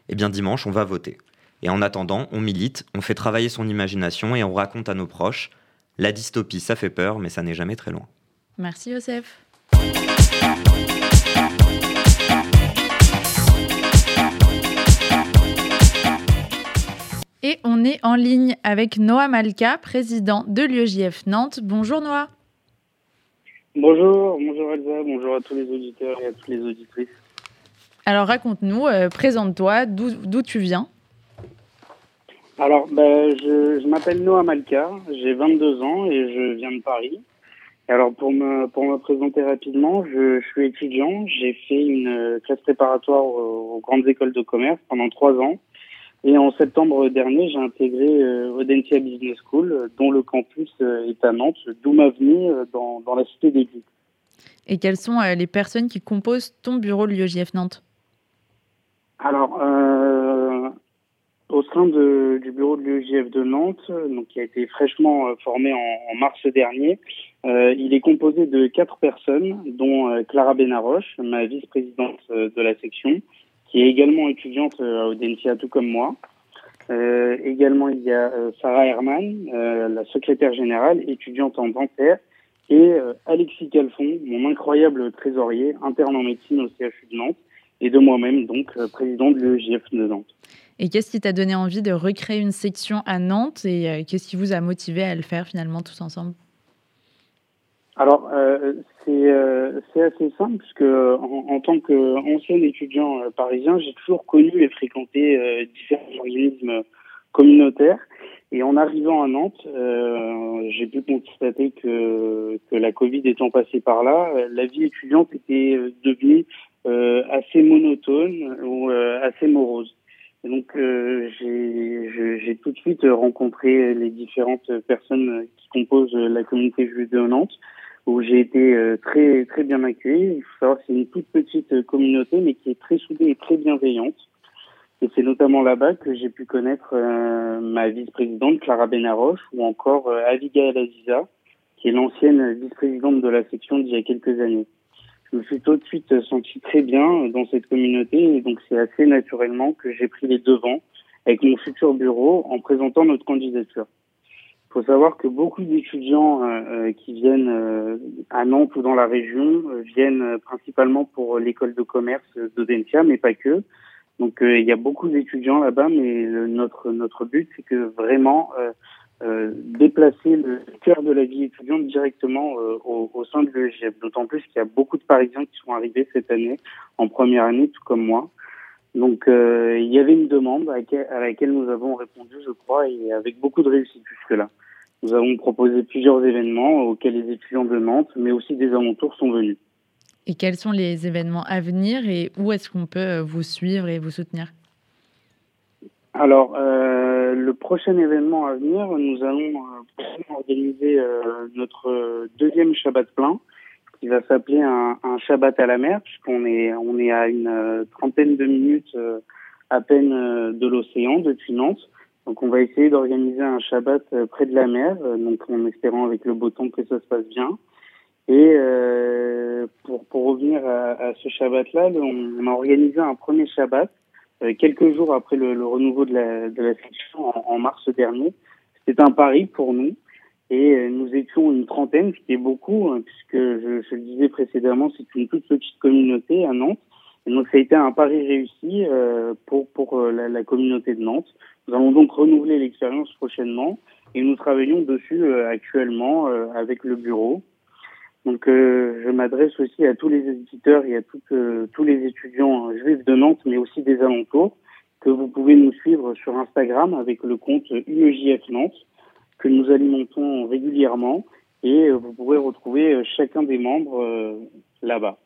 Eh bien dimanche, on va voter. Et en attendant, on milite, on fait travailler son imagination et on raconte à nos proches. La dystopie, ça fait peur, mais ça n'est jamais très loin. Merci Joseph. Et on est en ligne avec Noah Malka, président de l'UEJF Nantes. Bonjour Noah. Bonjour, bonjour Elsa, bonjour à tous les auditeurs et à toutes les auditrices. Alors raconte-nous, euh, présente-toi, d'où tu viens Alors, ben, je, m'appelle Noah Malka, j'ai 22 ans et je viens de Paris. alors pour me, pour me présenter rapidement, je, suis étudiant, j'ai fait une euh, classe préparatoire aux, grandes écoles de commerce pendant trois ans. Et en septembre dernier, j'ai intégré euh, Business School, dont le campus est à Nantes, d'où ma venue dans, dans la cité des Buts. Et quelles sont les personnes qui composent ton bureau de l'UEJF Nantes? Alors, euh, au sein de, du bureau de l'UEJF de Nantes, donc qui a été fraîchement euh, formé en, mars dernier, euh, il est composé de quatre personnes, dont euh, Clara Benaroche, ma vice-présidente euh, de la section, qui est également étudiante à Audencia, tout comme moi. Euh, également, il y a Sarah Herman, la secrétaire générale, étudiante en dentaire, et Alexis Calfon, mon incroyable trésorier, interne en médecine au CHU de Nantes, et de moi-même, donc euh, président de l'EJF de Nantes. Et qu'est-ce qui t'a donné envie de recréer une section à Nantes et euh, qu'est-ce qui vous a motivé à le faire finalement tous ensemble? Alors, euh, c'est assez simple, puisque en, en tant qu'ancien étudiant parisien, j'ai toujours connu et fréquenté différents organismes communautaires. Et en arrivant à Nantes, j'ai pu constater que, que la Covid étant passée par là, la vie étudiante était devenue euh, assez monotone ou euh, assez morose. Et donc euh, j'ai tout de suite rencontré les différentes personnes qui composent la communauté juive de Nantes, où j'ai été très très bien accueilli. Il faut savoir que c'est une toute petite communauté, mais qui est très soudée et très bienveillante. Et c'est notamment là-bas que j'ai pu connaître ma vice-présidente Clara Benaroche ou encore Abigail Aziza, qui est l'ancienne vice-présidente de la section d'il y a quelques années je me suis tout de suite senti très bien dans cette communauté et donc c'est assez naturellement que j'ai pris les devants avec mon futur bureau en présentant notre candidature. Faut savoir que beaucoup d'étudiants euh, euh, qui viennent euh, à Nantes ou dans la région viennent principalement pour l'école de commerce d'Odentia, mais pas que. Donc il y a beaucoup d'étudiants là-bas, mais notre notre but c'est que vraiment euh, déplacer le cœur de la vie étudiante directement euh, au, au, sein de l'EGF. D'autant plus qu'il y a beaucoup de Parisiens qui sont arrivés cette année, en première année, tout comme moi. Donc euh, il y avait une demande à laquelle, nous avons répondu, je crois, et avec beaucoup de réussite jusque-là. Nous avons proposé plusieurs événements auxquels les étudiants de Nantes, mais aussi des alentours, sont venus. Et quels sont les événements à venir et où est-ce qu'on peut vous suivre et vous soutenir? Alors, euh, le prochain événement à venir, nous allons euh, organiser euh, notre deuxième Shabbat plein, qui va s'appeler un, un, Shabbat à la mer, puisqu'on est on est à une trentaine de minutes à peine de l'océan depuis Nantes. Donc on va essayer d'organiser un Shabbat près de la mer, donc en espérant avec le beau temps que ça se passe bien. Et pour, pour revenir à, à ce Shabbat-là, on, a organisé un premier Shabbat quelques jours après le, le, renouveau de la, de la section en, en mars dernier. C'était un pari pour nous. Et euh, nous étions une trentaine, ce qui est beaucoup, hein, puisque je, je, le disais précédemment, c'est une toute petite communauté à Nantes. Et donc ça a été un pari réussi euh, pour, pour euh, la, la, communauté de Nantes. Nous allons donc renouveler l'expérience prochainement et nous travaillons dessus euh, actuellement euh, avec le bureau. Donc je m'adresse aussi à tous les éditeurs et à toutes, tous les étudiants juifs de Nantes, mais aussi des alentours, que vous pouvez nous suivre sur Instagram avec le compte UEJF Nantes que nous alimentons régulièrement et vous pourrez retrouver chacun des membres là-bas.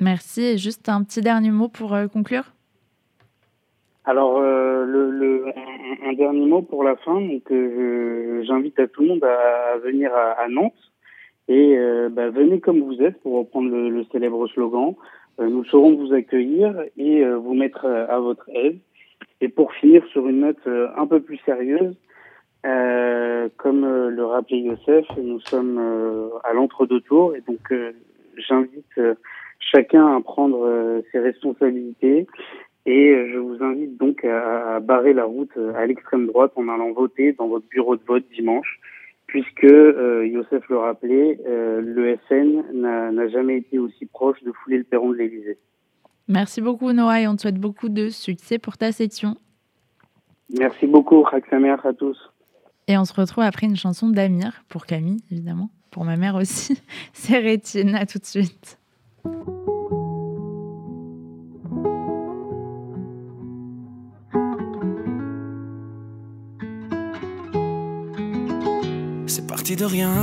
Merci. Et juste un petit dernier mot pour conclure? Alors, euh, le, le, un, dernier mot pour la fin. Donc, euh, j'invite à tout le monde à, venir à, à, Nantes et euh, bah, venez comme vous êtes pour reprendre le, le célèbre slogan. nous saurons vous accueillir et vous mettre à votre aise. Et pour finir sur une note un peu plus sérieuse, euh, comme euh, le rappelait Youssef, nous sommes euh, à l'entre-deux tours et donc j'invite chacun à prendre ses responsabilités et je vous invite donc à, à barrer la route à l'extrême droite en allant voter dans votre bureau de vote dimanche puisque Youssef le rappelait, le FN n'a jamais été aussi proche de fouler le perron de l'Élysée. Merci beaucoup Noah et on te souhaite beaucoup de succès pour ta section. Merci beaucoup, Raksamer à tous. Et on se retrouve après une chanson d'Amir, pour Camille, évidemment, pour ma mère aussi. C'est Rétine, à tout de suite. C'est parti de rien,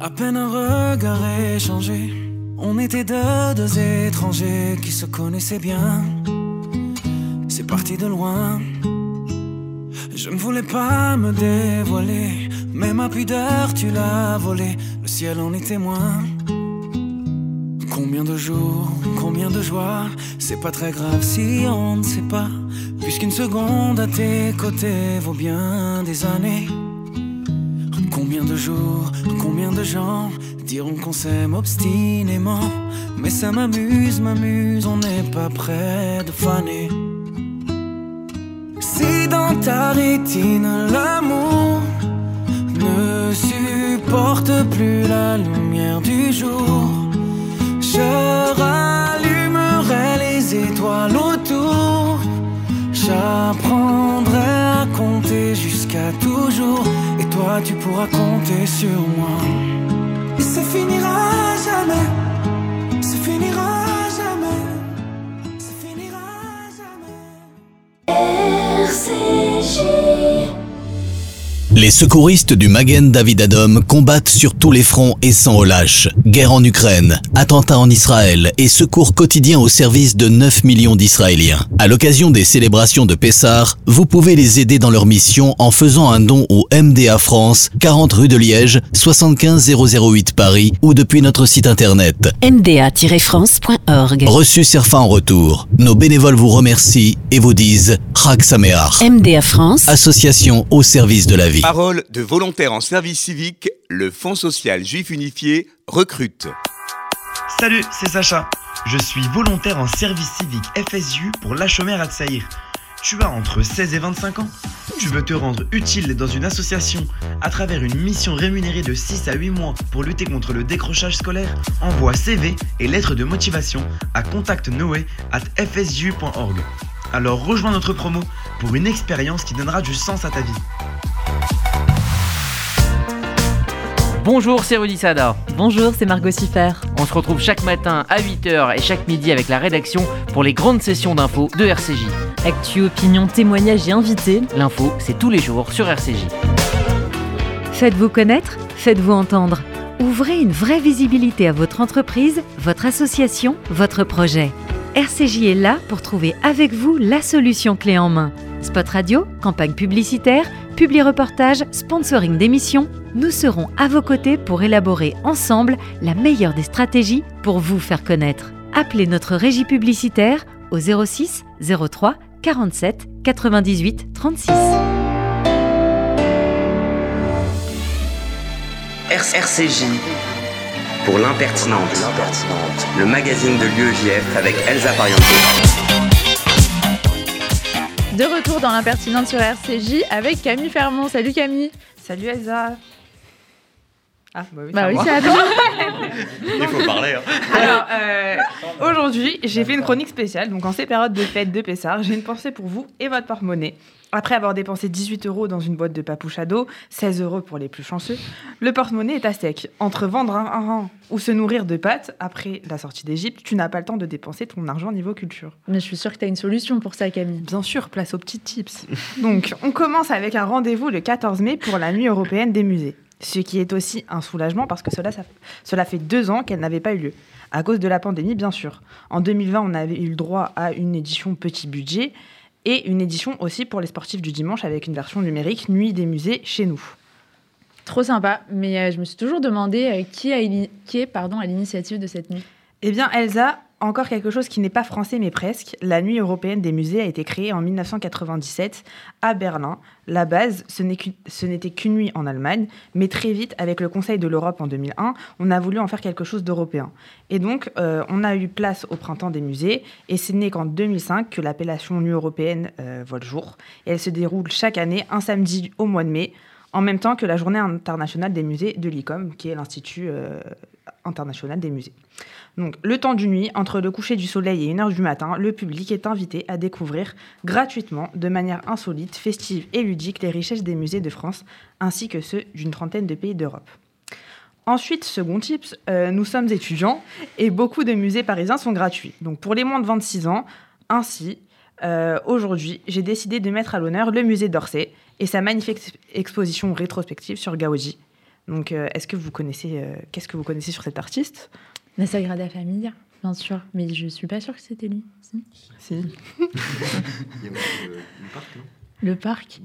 à peine un regard échangé. On était deux, deux étrangers qui se connaissaient bien. C'est parti de loin. Je ne voulais pas me dévoiler, mais ma pudeur tu l'as volée, le ciel en est témoin. Combien de jours, combien de joies, c'est pas très grave si on ne sait pas, puisqu'une seconde à tes côtés vaut bien des années. Combien de jours, combien de gens diront qu'on s'aime obstinément, mais ça m'amuse, m'amuse, on n'est pas près de faner. Ta rétine l'amour ne supporte plus la lumière du jour, je rallumerai les étoiles autour. J'apprendrai à compter jusqu'à toujours, et toi tu pourras compter sur moi. Et ça finira jamais, ça finira jamais, ça finira jamais. RCJ. Les secouristes du Magen David Adom combattent sur tous les fronts et sans relâche. Guerre en Ukraine, attentats en Israël et secours quotidiens au service de 9 millions d'Israéliens. À l'occasion des célébrations de Pessah, vous pouvez les aider dans leur mission en faisant un don au MDA France, 40 rue de Liège, 75 008 Paris ou depuis notre site internet. mda-france.org Reçu Serfa en retour. Nos bénévoles vous remercient et vous disent Chag Sameach. MDA France, Association au service de la vie. Parole de volontaires en service civique, le Fonds social juif unifié recrute. Salut, c'est Sacha. Je suis volontaire en service civique FSU pour l'Achomer à Tsaïr. Tu as entre 16 et 25 ans Tu veux te rendre utile dans une association à travers une mission rémunérée de 6 à 8 mois pour lutter contre le décrochage scolaire Envoie CV et lettres de motivation à contactnoé at. Alors rejoins notre promo pour une expérience qui donnera du sens à ta vie. Bonjour, c'est Rudy Sada. Bonjour, c'est Margot Siffer. On se retrouve chaque matin à 8h et chaque midi avec la rédaction pour les grandes sessions d'infos de RCJ. Actu, opinion, témoignages et invités. L'info, c'est tous les jours sur RCJ. Faites-vous connaître, faites-vous entendre. Ouvrez une vraie visibilité à votre entreprise, votre association, votre projet. RCJ est là pour trouver avec vous la solution clé en main. Spot radio, campagne publicitaire, publi-reportage, sponsoring d'émissions, nous serons à vos côtés pour élaborer ensemble la meilleure des stratégies pour vous faire connaître. Appelez notre régie publicitaire au 06 03 47 98 36. RCJ pour l'impertinente, le magazine de l'UEJF avec Elsa Pariente. De retour dans l'impertinente sur RCJ avec Camille Fermont. Salut Camille. Salut Elsa. Ah, bah oui, Bah oui, c'est à toi. Il faut parler. hein. Alors, euh, aujourd'hui, j'ai fait une chronique spéciale. Donc, en ces périodes de fête de Pessard, j'ai une pensée pour vous et votre porte-monnaie. Après avoir dépensé 18 euros dans une boîte de papouche à dos, 16 euros pour les plus chanceux, le porte-monnaie est à sec. Entre vendre un rang ou se nourrir de pâtes, après la sortie d'Égypte, tu n'as pas le temps de dépenser ton argent niveau culture. Mais je suis sûre que tu as une solution pour ça, Camille. Bien sûr, place aux petits tips. Donc, on commence avec un rendez-vous le 14 mai pour la nuit européenne des musées. Ce qui est aussi un soulagement parce que cela, ça- cela fait deux ans qu'elle n'avait pas eu lieu. À cause de la pandémie, bien sûr. En 2020, on avait eu le droit à une édition petit budget et une édition aussi pour les sportifs du dimanche avec une version numérique Nuit des musées chez nous. Trop sympa, mais euh, je me suis toujours demandé euh, qui, a qui est pardon, à l'initiative de cette nuit? Eh bien, Elsa, encore quelque chose qui n'est pas français mais presque. La Nuit européenne des musées a été créée en 1997 à Berlin. La base, ce n'était qu'une nuit en Allemagne, mais très vite, avec le Conseil de l'Europe en 2001, on a voulu en faire quelque chose d'européen. Et donc, euh, on a eu place au printemps des musées, et ce n'est qu'en 2005 que l'appellation Nuit européenne euh, voit le jour. Et elle se déroule chaque année, un samedi au mois de mai, en même temps que la Journée internationale des musées de l'ICOM, qui est l'Institut euh, international des musées. Donc, le temps d'une nuit, entre le coucher du soleil et 1h du matin, le public est invité à découvrir gratuitement, de manière insolite, festive et ludique, les richesses des musées de France, ainsi que ceux d'une trentaine de pays d'Europe. Ensuite, second tips, euh, nous sommes étudiants et beaucoup de musées parisiens sont gratuits. Donc, pour les moins de 26 ans, ainsi, euh, aujourd'hui, j'ai décidé de mettre à l'honneur le musée d'Orsay et sa magnifique ex- exposition rétrospective sur Gaudi. Donc, euh, est-ce que vous connaissez, qu'est-ce que vous connaissez sur cet artiste? La Sagrada Familia, bien sûr, mais je suis pas sûre que c'était lui. Si. Si. Le parc.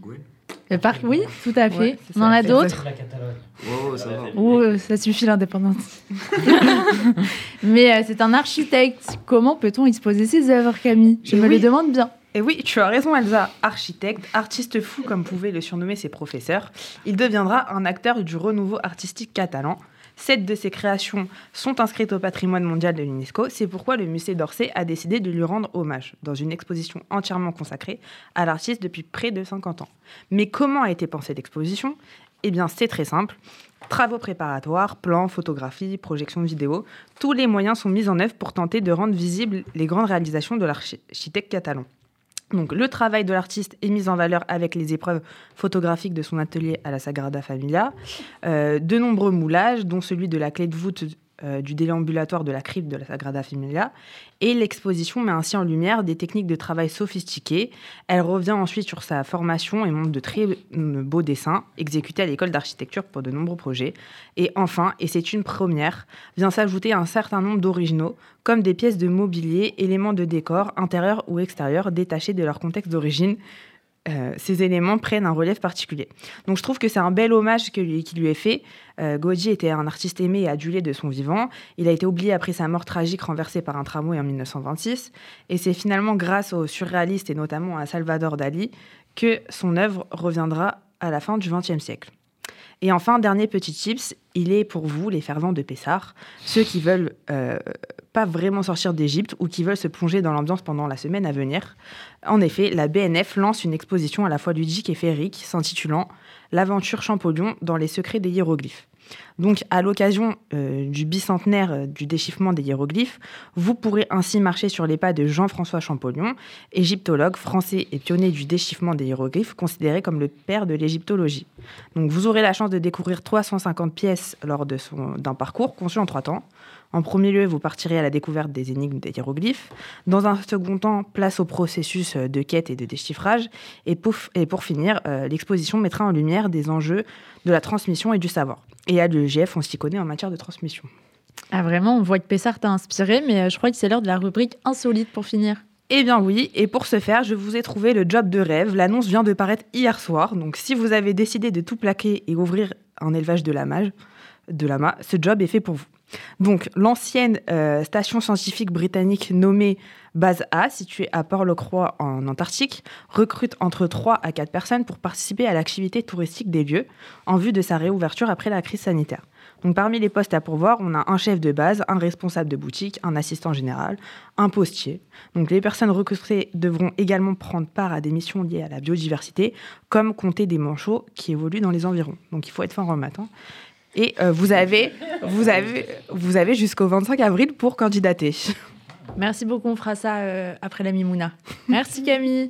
Le parc, oui, tout à fait. Ouais, On en a d'autres La Catalogne. Oh, ça euh, ça suffit l'indépendance. Mais euh, c'est un architecte. Comment peut-on exposer ses œuvres, Camille? Je Et me oui. le demande bien. Et oui, tu as raison Elsa, architecte, artiste fou comme pouvaient le surnommer ses professeurs, il deviendra un acteur du renouveau artistique catalan. Sept de ses créations sont inscrites au patrimoine mondial de l'UNESCO, c'est pourquoi le musée d'Orsay a décidé de lui rendre hommage dans une exposition entièrement consacrée à l'artiste depuis près de 50 ans. Mais comment a été pensée l'exposition? Eh bien, c'est très simple. Travaux préparatoires, plans, photographies, projections vidéo, tous les moyens sont mis en œuvre pour tenter de rendre visibles les grandes réalisations de l'architecte catalan. Donc, le travail de l'artiste est mis en valeur avec les épreuves photographiques de son atelier à la Sagrada Familia, euh, de nombreux moulages, dont celui de la clé de voûte euh, du déambulatoire de la crypte de la Sagrada Familia, et l'exposition met ainsi en lumière des techniques de travail sophistiquées. Elle revient ensuite sur sa formation et montre de très beaux dessins exécutés à l'école d'architecture pour de nombreux projets. Et enfin, et c'est une première, vient s'ajouter un certain nombre d'originaux, comme des pièces de mobilier, éléments de décor, intérieurs ou extérieurs, détachés de leur contexte d'origine. Euh, ces éléments prennent un relief particulier. Donc je trouve que c'est un bel hommage que lui- qui lui est fait. Euh, était un artiste aimé et adulé de son vivant. Il a été oublié après sa mort tragique renversée par un tramway en 1926. Et c'est finalement grâce aux surréalistes et notamment à Salvador Dali que son œuvre reviendra à la fin du XXe siècle. Et enfin, dernier petit tips, il est pour vous, les fervents de Pessard, ceux qui veulent euh, pas vraiment sortir d'Égypte ou qui veulent se plonger dans l'ambiance pendant la semaine à venir. En effet, la BNF lance une exposition à la fois ludique et féerique s'intitulant L'aventure Champollion dans les secrets des hiéroglyphes. Donc, à l'occasion euh, du bicentenaire euh, du déchiffrement des hiéroglyphes, vous pourrez ainsi marcher sur les pas de Jean-François Champollion, égyptologue français et pionnier du déchiffrement des hiéroglyphes, considéré comme le père de l'égyptologie. Donc, vous aurez la chance de découvrir 350 pièces lors d'un parcours conçu en trois temps. En premier lieu, vous partirez à la découverte des énigmes des hiéroglyphes. Dans un second temps, place au processus euh, de quête et de déchiffrage. Et, pouf- et pour finir, euh, l'exposition mettra en lumière des enjeux de la transmission et du savoir. Et à l'UEGF, on s'y connaît en matière de transmission. Ah vraiment, on voit que Pessard t'a inspiré, mais euh, je crois que c'est l'heure de la rubrique insolite pour finir. Eh bien oui, et pour ce faire, je vous ai trouvé le job de rêve. L'annonce vient de paraître hier soir, donc si vous avez décidé de tout plaquer et ouvrir un élevage de de lama ce job est fait pour vous. Donc, l'ancienne euh, station scientifique britannique nommée Base A, située à Port-le-Croix en Antarctique, recrute entre 3 à 4 personnes pour participer à l'activité touristique des lieux en vue de sa réouverture après la crise sanitaire. Donc, parmi les postes à pourvoir, on a un chef de base, un responsable de boutique, un assistant général, un postier. Donc, les personnes recrutées devront également prendre part à des missions liées à la biodiversité, comme compter des manchots qui évoluent dans les environs. Donc, il faut être fort en matin. Et euh, vous avez, vous avez, vous avez jusqu'au 25 avril pour candidater. Merci beaucoup, on fera ça euh, après la Mimouna. Merci Camille.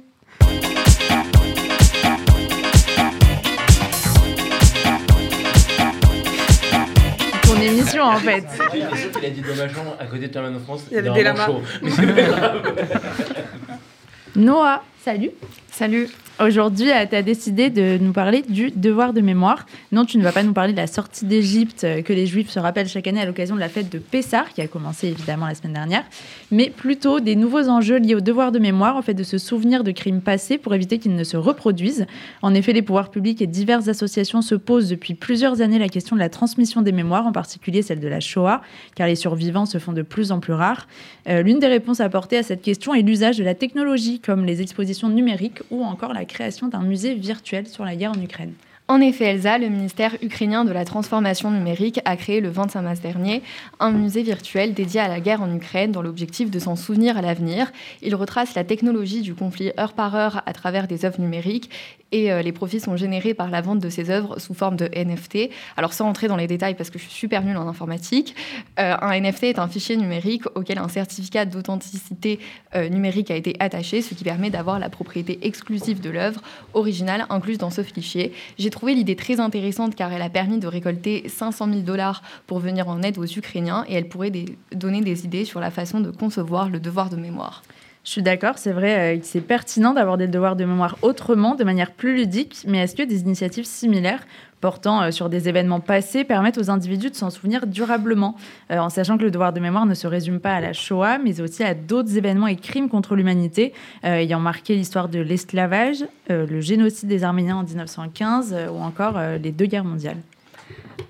Ton émission en fait. Il a dit dommageant à côté de Terminal France. Il y avait des lamas. Noah, salut. Salut. Aujourd'hui, tu as décidé de nous parler du devoir de mémoire. Non, tu ne vas pas nous parler de la sortie d'Égypte euh, que les Juifs se rappellent chaque année à l'occasion de la fête de Pessah, qui a commencé évidemment la semaine dernière, mais plutôt des nouveaux enjeux liés au devoir de mémoire, en fait de se souvenir de crimes passés pour éviter qu'ils ne se reproduisent. En effet, les pouvoirs publics et diverses associations se posent depuis plusieurs années la question de la transmission des mémoires, en particulier celle de la Shoah, car les survivants se font de plus en plus rares. Euh, L'une des réponses apportées à cette question est l'usage de la technologie, comme les expositions numériques ou encore la création d'un musée virtuel sur la guerre en Ukraine. En effet, Elsa, le ministère ukrainien de la transformation numérique a créé le 25 mars dernier un musée virtuel dédié à la guerre en Ukraine dans l'objectif de s'en souvenir à l'avenir. Il retrace la technologie du conflit heure par heure à travers des œuvres numériques et euh, les profits sont générés par la vente de ces œuvres sous forme de NFT. Alors sans entrer dans les détails parce que je suis super nulle en informatique, euh, un NFT est un fichier numérique auquel un certificat d'authenticité euh, numérique a été attaché, ce qui permet d'avoir la propriété exclusive de l'œuvre originale incluse dans ce fichier. Trouvé l'idée très intéressante car elle a permis de récolter 500 000 dollars pour venir en aide aux Ukrainiens et elle pourrait des- donner des idées sur la façon de concevoir le devoir de mémoire. Je suis d'accord, c'est vrai euh, c'est pertinent d'aborder le devoir de mémoire autrement, de manière plus ludique, mais est-ce que des initiatives similaires portant euh, sur des événements passés permettent aux individus de s'en souvenir durablement, euh, en sachant que le devoir de mémoire ne se résume pas à la Shoah, mais aussi à d'autres événements et crimes contre l'humanité, euh, ayant marqué l'histoire de l'esclavage, le génocide des Arméniens en 1915 euh, ou encore les deux guerres mondiales.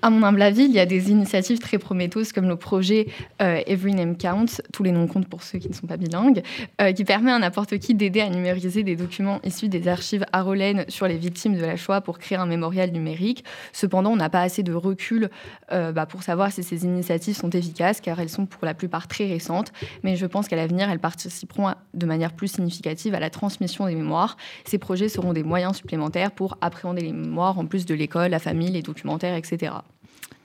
À mon humble avis, il y a des initiatives très prometteuses comme le projet euh, Every Name Counts, tous les noms comptent pour ceux qui ne sont pas bilingues, euh, qui permet à n'importe qui d'aider à numériser des documents issus des archives Arolène sur les victimes de la Shoah pour créer un mémorial numérique. Cependant, on n'a pas assez de recul euh, bah, pour savoir si ces initiatives sont efficaces, car elles sont pour la plupart très récentes. Mais je pense qu'à l'avenir, elles participeront de manière plus significative à la transmission des mémoires. Ces projets seront des moyens supplémentaires pour appréhender les mémoires en plus de l'école, la famille, les documentaires, etc.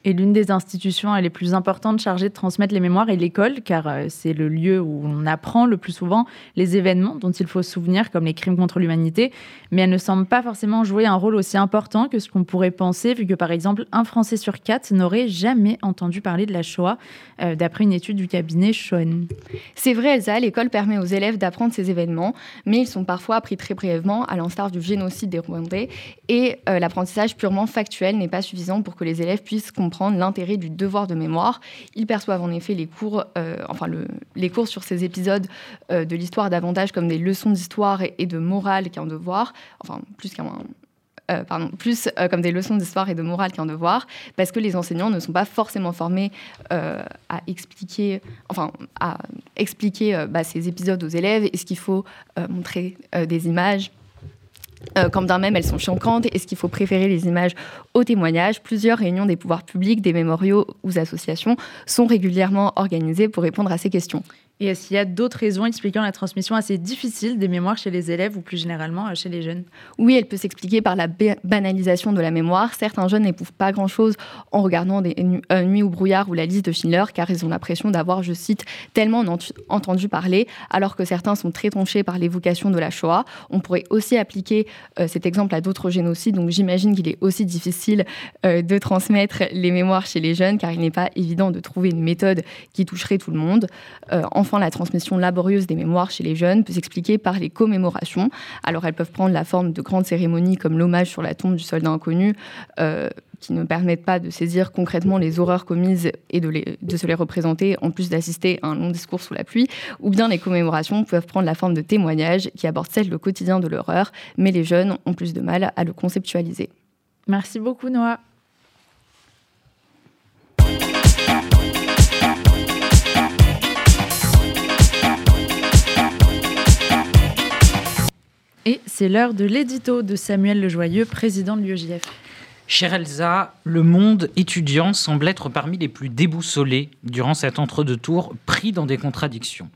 Et l'une des institutions les plus importantes chargées de transmettre les mémoires est l'école, car euh, c'est le lieu où on apprend le plus souvent les événements dont il faut se souvenir, comme les crimes contre l'humanité. Mais elle ne semble pas forcément jouer un rôle aussi important que ce qu'on pourrait penser, vu que par exemple, un Français sur quatre n'aurait jamais entendu parler de la Shoah, euh, d'après une étude du cabinet Schoen. C'est vrai, Elsa, l'école permet aux élèves d'apprendre ces événements, mais ils sont parfois appris très brièvement, à l'instar du génocide des Rwandais, et euh, l'apprentissage purement factuel n'est pas suffisant pour que les élèves puissent comprendre l'intérêt du devoir de mémoire. Ils perçoivent en effet les cours, euh, sur ces épisodes euh, de l'histoire davantage comme des leçons d'histoire et, de morale qu'un devoir, enfin plus qu'un euh, pardon, plus comme des leçons d'histoire et de morale qu'un devoir, parce que les enseignants ne sont pas forcément formés à expliquer, enfin, à expliquer bah, ces épisodes aux élèves. Est-ce qu'il faut montrer des images euh, quand bien même elles sont choquantes, est-ce qu'il faut préférer les images aux témoignages Plusieurs réunions des pouvoirs publics, des mémoriaux ou associations sont régulièrement organisées pour répondre à ces questions. Et est-ce qu'il y a d'autres raisons expliquant la transmission assez difficile des mémoires chez les élèves ou plus généralement euh, chez les jeunes? Oui, elle peut s'expliquer par la ba- banalisation de la mémoire. Certains jeunes n'éprouvent pas grand-chose en regardant des nu- euh, Nuits ou brouillard ou la liste de Schindler, car ils ont l'impression d'avoir, je cite, tellement ent- entendu parler, alors que certains sont très tonchés par l'évocation de la Shoah. On pourrait aussi appliquer euh, cet exemple à d'autres génocides, donc j'imagine qu'il est aussi difficile euh, de transmettre les mémoires chez les jeunes, car il n'est pas évident de trouver une méthode qui toucherait tout le monde. Euh, enfin, la transmission laborieuse des mémoires chez les jeunes peut s'expliquer par les commémorations. Alors, elles peuvent prendre la forme de grandes cérémonies comme l'hommage sur la tombe du soldat inconnu, euh, qui ne permettent pas de saisir concrètement les horreurs commises et de, les- de se les représenter, en plus d'assister à un long discours sous la pluie. Ou bien les commémorations peuvent prendre la forme de témoignages qui abordent celles le quotidien de l'horreur, mais les jeunes ont plus de mal à le conceptualiser. Merci beaucoup, Noah. Et c'est l'heure de l'édito de Samuel Lejoyeux, président de l'UEJF. Chère Elsa, le monde étudiant semble être parmi les plus déboussolés durant cet entre-deux-tours, pris dans des contradictions.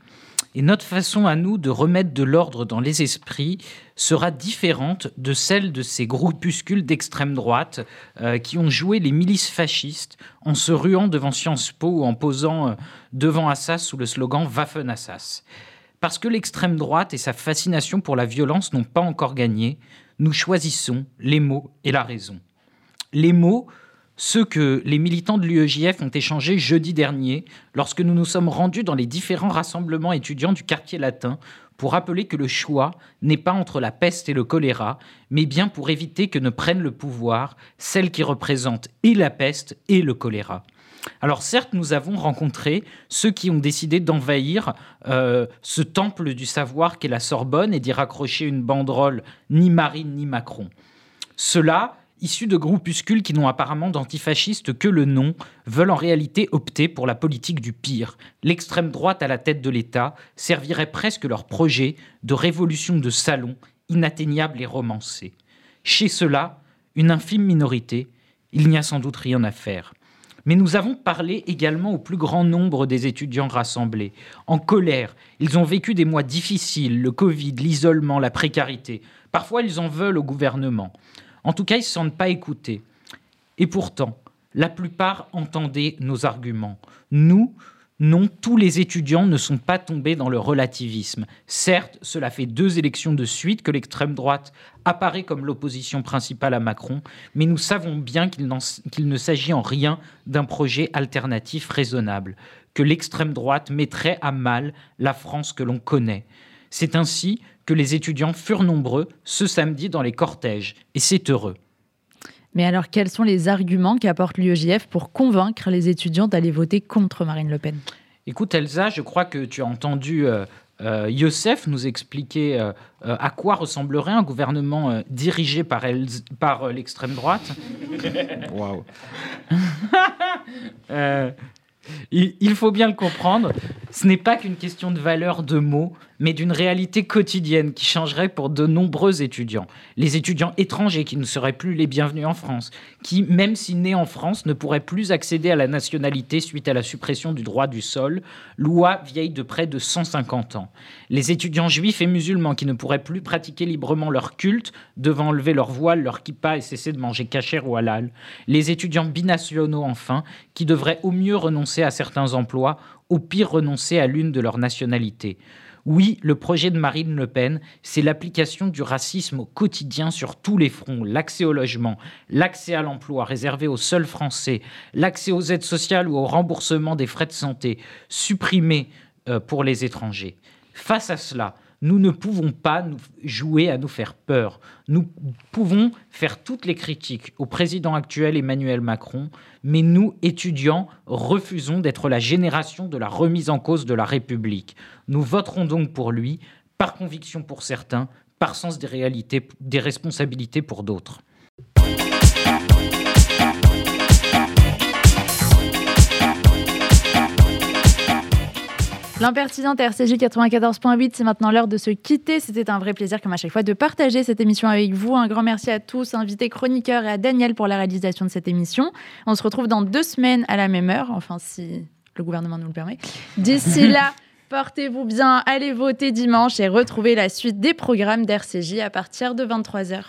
Et notre façon à nous de remettre de l'ordre dans les esprits sera différente de celle de ces groupuscules d'extrême droite euh, qui ont joué les milices fascistes en se ruant devant Sciences Po ou en posant euh, devant Assas sous le slogan Waffen Assas. Parce que l'extrême droite et sa fascination pour la violence n'ont pas encore gagné, nous choisissons les mots et la raison. Les mots, ceux que les militants de l'UEJF ont échangés jeudi dernier lorsque nous nous sommes rendus dans les différents rassemblements étudiants du quartier latin pour rappeler que le choix n'est pas entre la peste et le choléra, mais bien pour éviter que ne prennent le pouvoir celles qui représentent et la peste et le choléra. Alors certes, nous avons rencontré ceux qui ont décidé d'envahir euh, ce temple du savoir qu'est la Sorbonne et d'y raccrocher une banderole ni Marine ni Macron. Ceux-là, issus de groupuscules qui n'ont apparemment d'antifascistes que le nom, veulent en réalité opter pour la politique du pire. L'extrême droite à la tête de l'État servirait presque leur projet de révolution de salon, inatteignable et romancé. Chez ceux-là, une infime minorité, il n'y a sans doute rien à faire. Mais nous avons parlé également au plus grand nombre des étudiants rassemblés. En colère, ils ont vécu des mois difficiles, le Covid, l'isolement, la précarité. Parfois, ils en veulent au gouvernement. En tout cas, ils ne se sentent pas écoutés. Et pourtant, la plupart entendaient nos arguments. Nous, non, tous les étudiants ne sont pas tombés dans le relativisme. Certes, cela fait deux élections de suite que l'extrême droite apparaît comme l'opposition principale à Macron, mais nous savons bien qu'il ne s'agit en rien d'un projet alternatif raisonnable, que l'extrême droite mettrait à mal la France que l'on connaît. C'est ainsi que les étudiants furent nombreux ce samedi dans les cortèges, et c'est heureux. Mais alors, quels sont les arguments qu'apporte l'UEJF pour convaincre les étudiants d'aller voter contre Marine Le Pen? Écoute, Elsa, je crois que tu as entendu euh, euh, Youssef nous expliquer euh, à quoi ressemblerait un gouvernement dirigé par, par l'extrême droite. Waouh. Il, faut bien le comprendre, ce n'est pas qu'une question de valeur de mots, mais d'une réalité quotidienne qui changerait pour de nombreux étudiants. Les étudiants étrangers qui ne seraient plus les bienvenus en France, qui, même si nés en France, ne pourraient plus accéder à la nationalité suite à la suppression du droit du sol, loi vieille de près de 150 ans. Les étudiants juifs et musulmans qui ne pourraient plus pratiquer librement leur culte, devant enlever leur voile, leur kippa et cesser de manger kasher ou halal. Les étudiants binationaux, enfin, qui devraient au mieux renoncer à certains emplois, au pire renoncer à l'une de leurs nationalités. Oui, le projet de Marine Le Pen, c'est l'application du racisme au quotidien sur tous les fronts. L'accès au logement, l'accès à l'emploi réservé aux seuls Français, l'accès aux aides sociales ou au remboursement des frais de santé, supprimés euh, pour les étrangers. Face à cela, nous ne pouvons pas jouer à nous faire peur. Nous pouvons faire toutes les critiques au président actuel Emmanuel Macron, mais nous, étudiants, refusons d'être la génération de la remise en cause de la République. Nous voterons donc pour lui, par conviction pour certains, par sens des réalités, des responsabilités pour d'autres. L'impertinente RCJ 94.8, c'est maintenant l'heure de se quitter. C'était un vrai plaisir, comme à chaque fois, de partager cette émission avec vous. Un grand merci à tous, invités chroniqueurs et à Daniel pour la réalisation de cette émission. On se retrouve dans deux semaines à la même heure, enfin si le gouvernement nous le permet. D'ici là, portez-vous bien, allez voter dimanche et retrouvez la suite des programmes d'RCJ à partir de 23h.